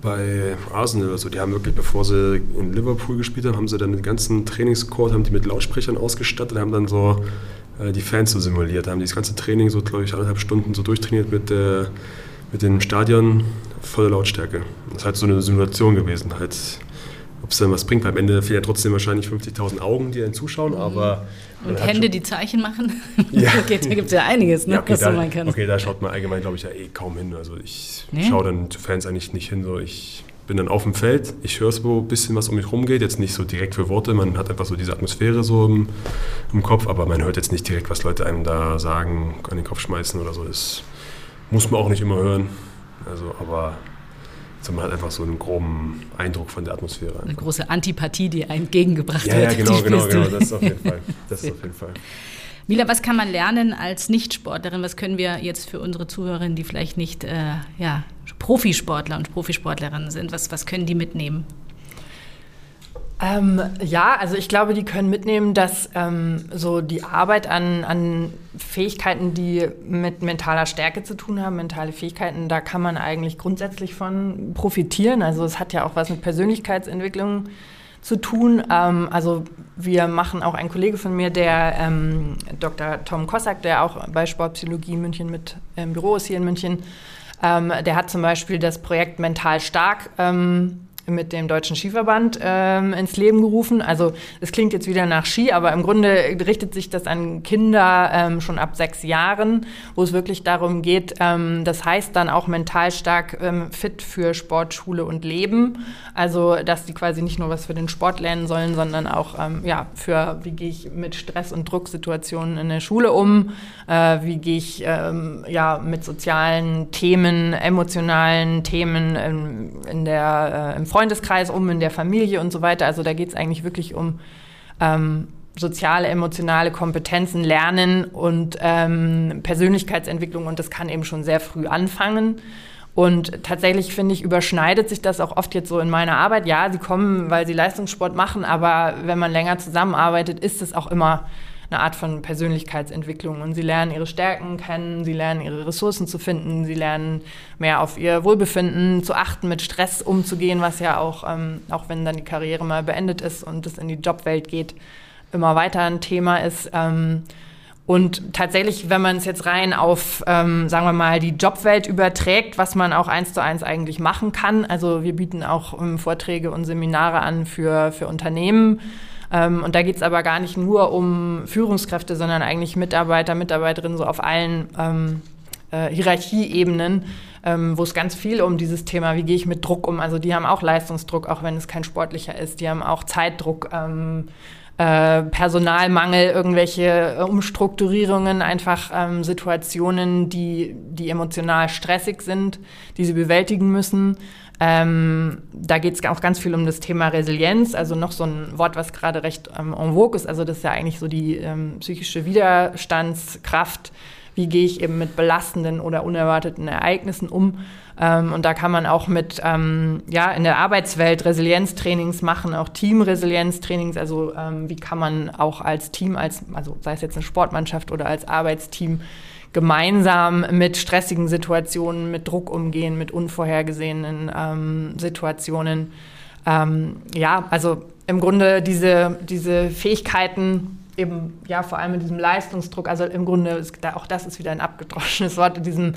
S3: bei Arsenal oder so, die haben wirklich, bevor sie in Liverpool gespielt haben, haben sie dann den ganzen Trainingscourt, haben die mit Lautsprechern ausgestattet, haben dann so äh, die Fans so simuliert, haben das ganze Training so, glaube ich, anderthalb Stunden so durchtrainiert mit, äh, mit dem Stadion voller Lautstärke. Das ist halt so eine Simulation gewesen, halt ob es dann was bringt. Weil am Ende fehlen ja trotzdem wahrscheinlich 50.000 Augen, die einen zuschauen, mhm. aber...
S1: Und Hände, die Zeichen machen. Ja. okay, da gibt es ja einiges, ne, ja,
S3: okay, was da, man kann. Okay, da schaut man allgemein, glaube ich, ja eh kaum hin. Also ich nee. schaue dann zu Fans eigentlich nicht hin. So ich bin dann auf dem Feld, ich höre so ein bisschen, was um mich rumgeht. Jetzt nicht so direkt für Worte, man hat einfach so diese Atmosphäre so im, im Kopf, aber man hört jetzt nicht direkt, was Leute einem da sagen, an den Kopf schmeißen oder so. Das muss man auch nicht immer hören. Also, aber man hat einfach so einen groben Eindruck von der Atmosphäre. Einfach.
S1: Eine große Antipathie, die entgegengebracht
S3: ja,
S1: wird.
S3: Ja, genau, genau, genau, das ist auf jeden Fall. Das ist auf jeden Fall.
S1: Mila, was kann man lernen als Nichtsportlerin? Was können wir jetzt für unsere Zuhörerinnen, die vielleicht nicht äh, ja, Profisportler und Profisportlerinnen sind, was, was können die mitnehmen?
S2: Ähm, ja, also ich glaube, die können mitnehmen, dass ähm, so die Arbeit an, an Fähigkeiten, die mit mentaler Stärke zu tun haben, mentale Fähigkeiten, da kann man eigentlich grundsätzlich von profitieren. Also es hat ja auch was mit Persönlichkeitsentwicklung zu tun. Ähm, also wir machen auch ein Kollege von mir, der ähm, Dr. Tom Kossack, der auch bei Sportpsychologie München mit im Büro ist hier in München, ähm, der hat zum Beispiel das Projekt Mental Stark ähm, mit dem Deutschen Skiverband ähm, ins Leben gerufen. Also es klingt jetzt wieder nach Ski, aber im Grunde richtet sich das an Kinder ähm, schon ab sechs Jahren, wo es wirklich darum geht, ähm, das heißt dann auch mental stark ähm, fit für Sport, Schule und Leben. Also dass die quasi nicht nur was für den Sport lernen sollen, sondern auch ähm, ja, für wie gehe ich mit Stress- und Drucksituationen in der Schule um, äh, wie gehe ich ähm, ja, mit sozialen Themen, emotionalen Themen in, der, äh, im Freundeskreis um, in der Familie und so weiter. Also da geht es eigentlich wirklich um ähm, soziale, emotionale Kompetenzen, Lernen und ähm, Persönlichkeitsentwicklung und das kann eben schon sehr früh anfangen. Und tatsächlich finde ich, überschneidet sich das auch oft jetzt so in meiner Arbeit. Ja, sie kommen, weil sie Leistungssport machen, aber wenn man länger zusammenarbeitet, ist es auch immer eine Art von Persönlichkeitsentwicklung. Und sie lernen ihre Stärken kennen, sie lernen ihre Ressourcen zu finden, sie lernen mehr auf ihr Wohlbefinden zu achten, mit Stress umzugehen, was ja auch, ähm, auch wenn dann die Karriere mal beendet ist und es in die Jobwelt geht, immer weiter ein Thema ist. Ähm, und tatsächlich, wenn man es jetzt rein auf, ähm, sagen wir mal, die Jobwelt überträgt, was man auch eins zu eins eigentlich machen kann. Also wir bieten auch ähm, Vorträge und Seminare an für, für Unternehmen. Ähm, und da geht es aber gar nicht nur um Führungskräfte, sondern eigentlich Mitarbeiter, Mitarbeiterinnen so auf allen ähm, äh, Hierarchieebenen, ähm, wo es ganz viel um dieses Thema, wie gehe ich mit Druck um. Also die haben auch Leistungsdruck, auch wenn es kein sportlicher ist. Die haben auch Zeitdruck. Ähm, äh, Personalmangel, irgendwelche Umstrukturierungen, einfach ähm, Situationen, die, die emotional stressig sind, die sie bewältigen müssen. Ähm, da geht es auch ganz viel um das Thema Resilienz, also noch so ein Wort, was gerade recht ähm, en vogue ist. Also das ist ja eigentlich so die ähm, psychische Widerstandskraft. Wie gehe ich eben mit belastenden oder unerwarteten Ereignissen um? Ähm, und da kann man auch mit ähm, ja, in der Arbeitswelt Resilienztrainings machen, auch Teamresilienztrainings. Also ähm, wie kann man auch als Team, als, also sei es jetzt eine Sportmannschaft oder als Arbeitsteam, gemeinsam mit stressigen Situationen, mit Druck umgehen, mit unvorhergesehenen ähm, Situationen. Ähm, ja, also im Grunde diese, diese Fähigkeiten, eben ja vor allem in diesem Leistungsdruck, also im Grunde, auch das ist wieder ein abgedroschenes Wort, in diesem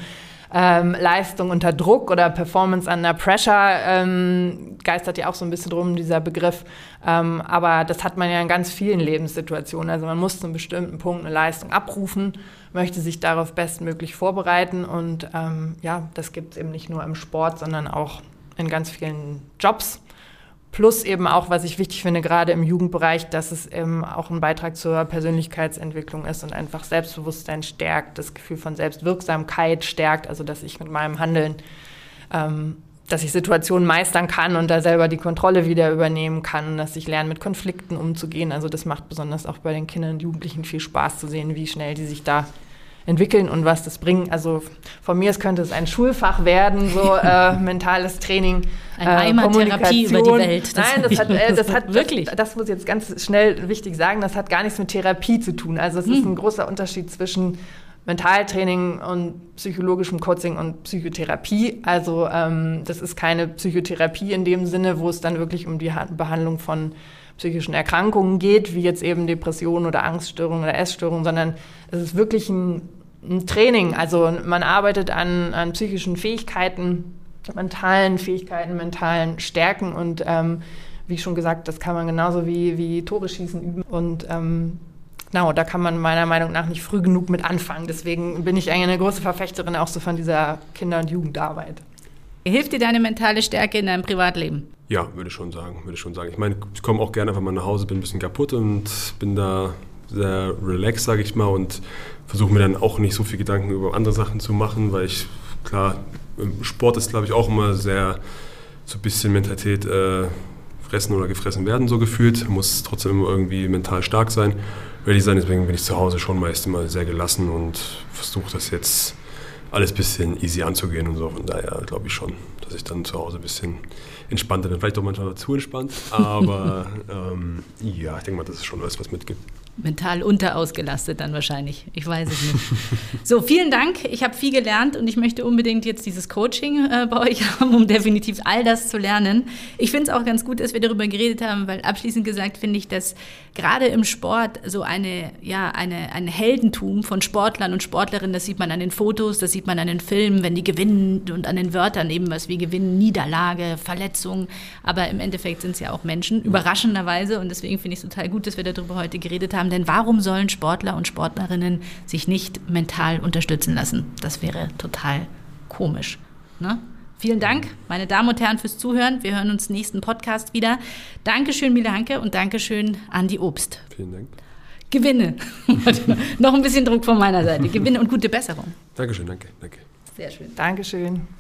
S2: ähm, Leistung unter Druck oder Performance under Pressure ähm, geistert ja auch so ein bisschen drum, dieser Begriff. Ähm, aber das hat man ja in ganz vielen Lebenssituationen. Also man muss zu einem bestimmten Punkt eine Leistung abrufen, möchte sich darauf bestmöglich vorbereiten. Und ähm, ja, das gibt es eben nicht nur im Sport, sondern auch in ganz vielen Jobs. Plus eben auch, was ich wichtig finde, gerade im Jugendbereich, dass es eben auch ein Beitrag zur Persönlichkeitsentwicklung ist und einfach Selbstbewusstsein stärkt, das Gefühl von Selbstwirksamkeit stärkt, also dass ich mit meinem Handeln, ähm, dass ich Situationen meistern kann und da selber die Kontrolle wieder übernehmen kann, dass ich lerne, mit Konflikten umzugehen. Also das macht besonders auch bei den Kindern und Jugendlichen viel Spaß zu sehen, wie schnell die sich da entwickeln und was das bringt. Also von mir es könnte es ein Schulfach werden, so äh, mentales Training.
S1: Eine äh, Eimertherapie über die Welt.
S2: Das Nein, das hat, äh, das hat wirklich. Das, das, muss ich jetzt ganz schnell wichtig sagen. Das hat gar nichts mit Therapie zu tun. Also es hm. ist ein großer Unterschied zwischen Mentaltraining und psychologischem Coaching und Psychotherapie. Also ähm, das ist keine Psychotherapie in dem Sinne, wo es dann wirklich um die Behandlung von psychischen Erkrankungen geht, wie jetzt eben Depressionen oder Angststörungen oder Essstörungen, sondern es ist wirklich ein ein Training. Also man arbeitet an, an psychischen Fähigkeiten, mentalen Fähigkeiten, mentalen Stärken und ähm, wie schon gesagt, das kann man genauso wie, wie Tore schießen üben. Und ähm, genau, da kann man meiner Meinung nach nicht früh genug mit anfangen. Deswegen bin ich eigentlich eine große Verfechterin auch so von dieser Kinder- und Jugendarbeit.
S1: Hilft dir deine mentale Stärke in deinem Privatleben?
S3: Ja, würde ich schon sagen, würde ich schon sagen. Ich meine, ich komme auch gerne, wenn man nach Hause bin, ein bisschen kaputt und bin da sehr relaxed, sage ich mal, und versuche mir dann auch nicht so viel Gedanken über andere Sachen zu machen, weil ich, klar, Sport ist, glaube ich, auch immer sehr so ein bisschen Mentalität äh, fressen oder gefressen werden, so gefühlt. Muss trotzdem immer irgendwie mental stark sein, ready sein. Deswegen bin ich zu Hause schon meist immer sehr gelassen und versuche das jetzt alles ein bisschen easy anzugehen und so. Von daher glaube ich schon, dass ich dann zu Hause ein bisschen entspannter bin. Vielleicht auch manchmal zu entspannt, aber ähm, ja, ich denke mal, das ist schon alles, was mitgibt
S1: mental unterausgelastet dann wahrscheinlich. Ich weiß es nicht. so, vielen Dank. Ich habe viel gelernt und ich möchte unbedingt jetzt dieses Coaching äh, bei euch haben, um definitiv all das zu lernen. Ich finde es auch ganz gut, dass wir darüber geredet haben, weil abschließend gesagt finde ich, dass gerade im Sport so eine, ja, eine, ein Heldentum von Sportlern und Sportlerinnen, das sieht man an den Fotos, das sieht man an den Filmen, wenn die gewinnen und an den Wörtern eben was wie Gewinnen, Niederlage, Verletzung. Aber im Endeffekt sind es ja auch Menschen, überraschenderweise. Und deswegen finde ich es total gut, dass wir darüber heute geredet haben haben. Denn warum sollen Sportler und Sportlerinnen sich nicht mental unterstützen lassen? Das wäre total komisch. Ne? Vielen Dank, meine Damen und Herren, fürs Zuhören. Wir hören uns nächsten Podcast wieder. Dankeschön, Mila Hanke, und Dankeschön, Andi Obst.
S3: Vielen Dank.
S1: Gewinne. Noch ein bisschen Druck von meiner Seite. Gewinne und gute Besserung.
S3: Dankeschön, danke, danke.
S2: Sehr schön. Dankeschön.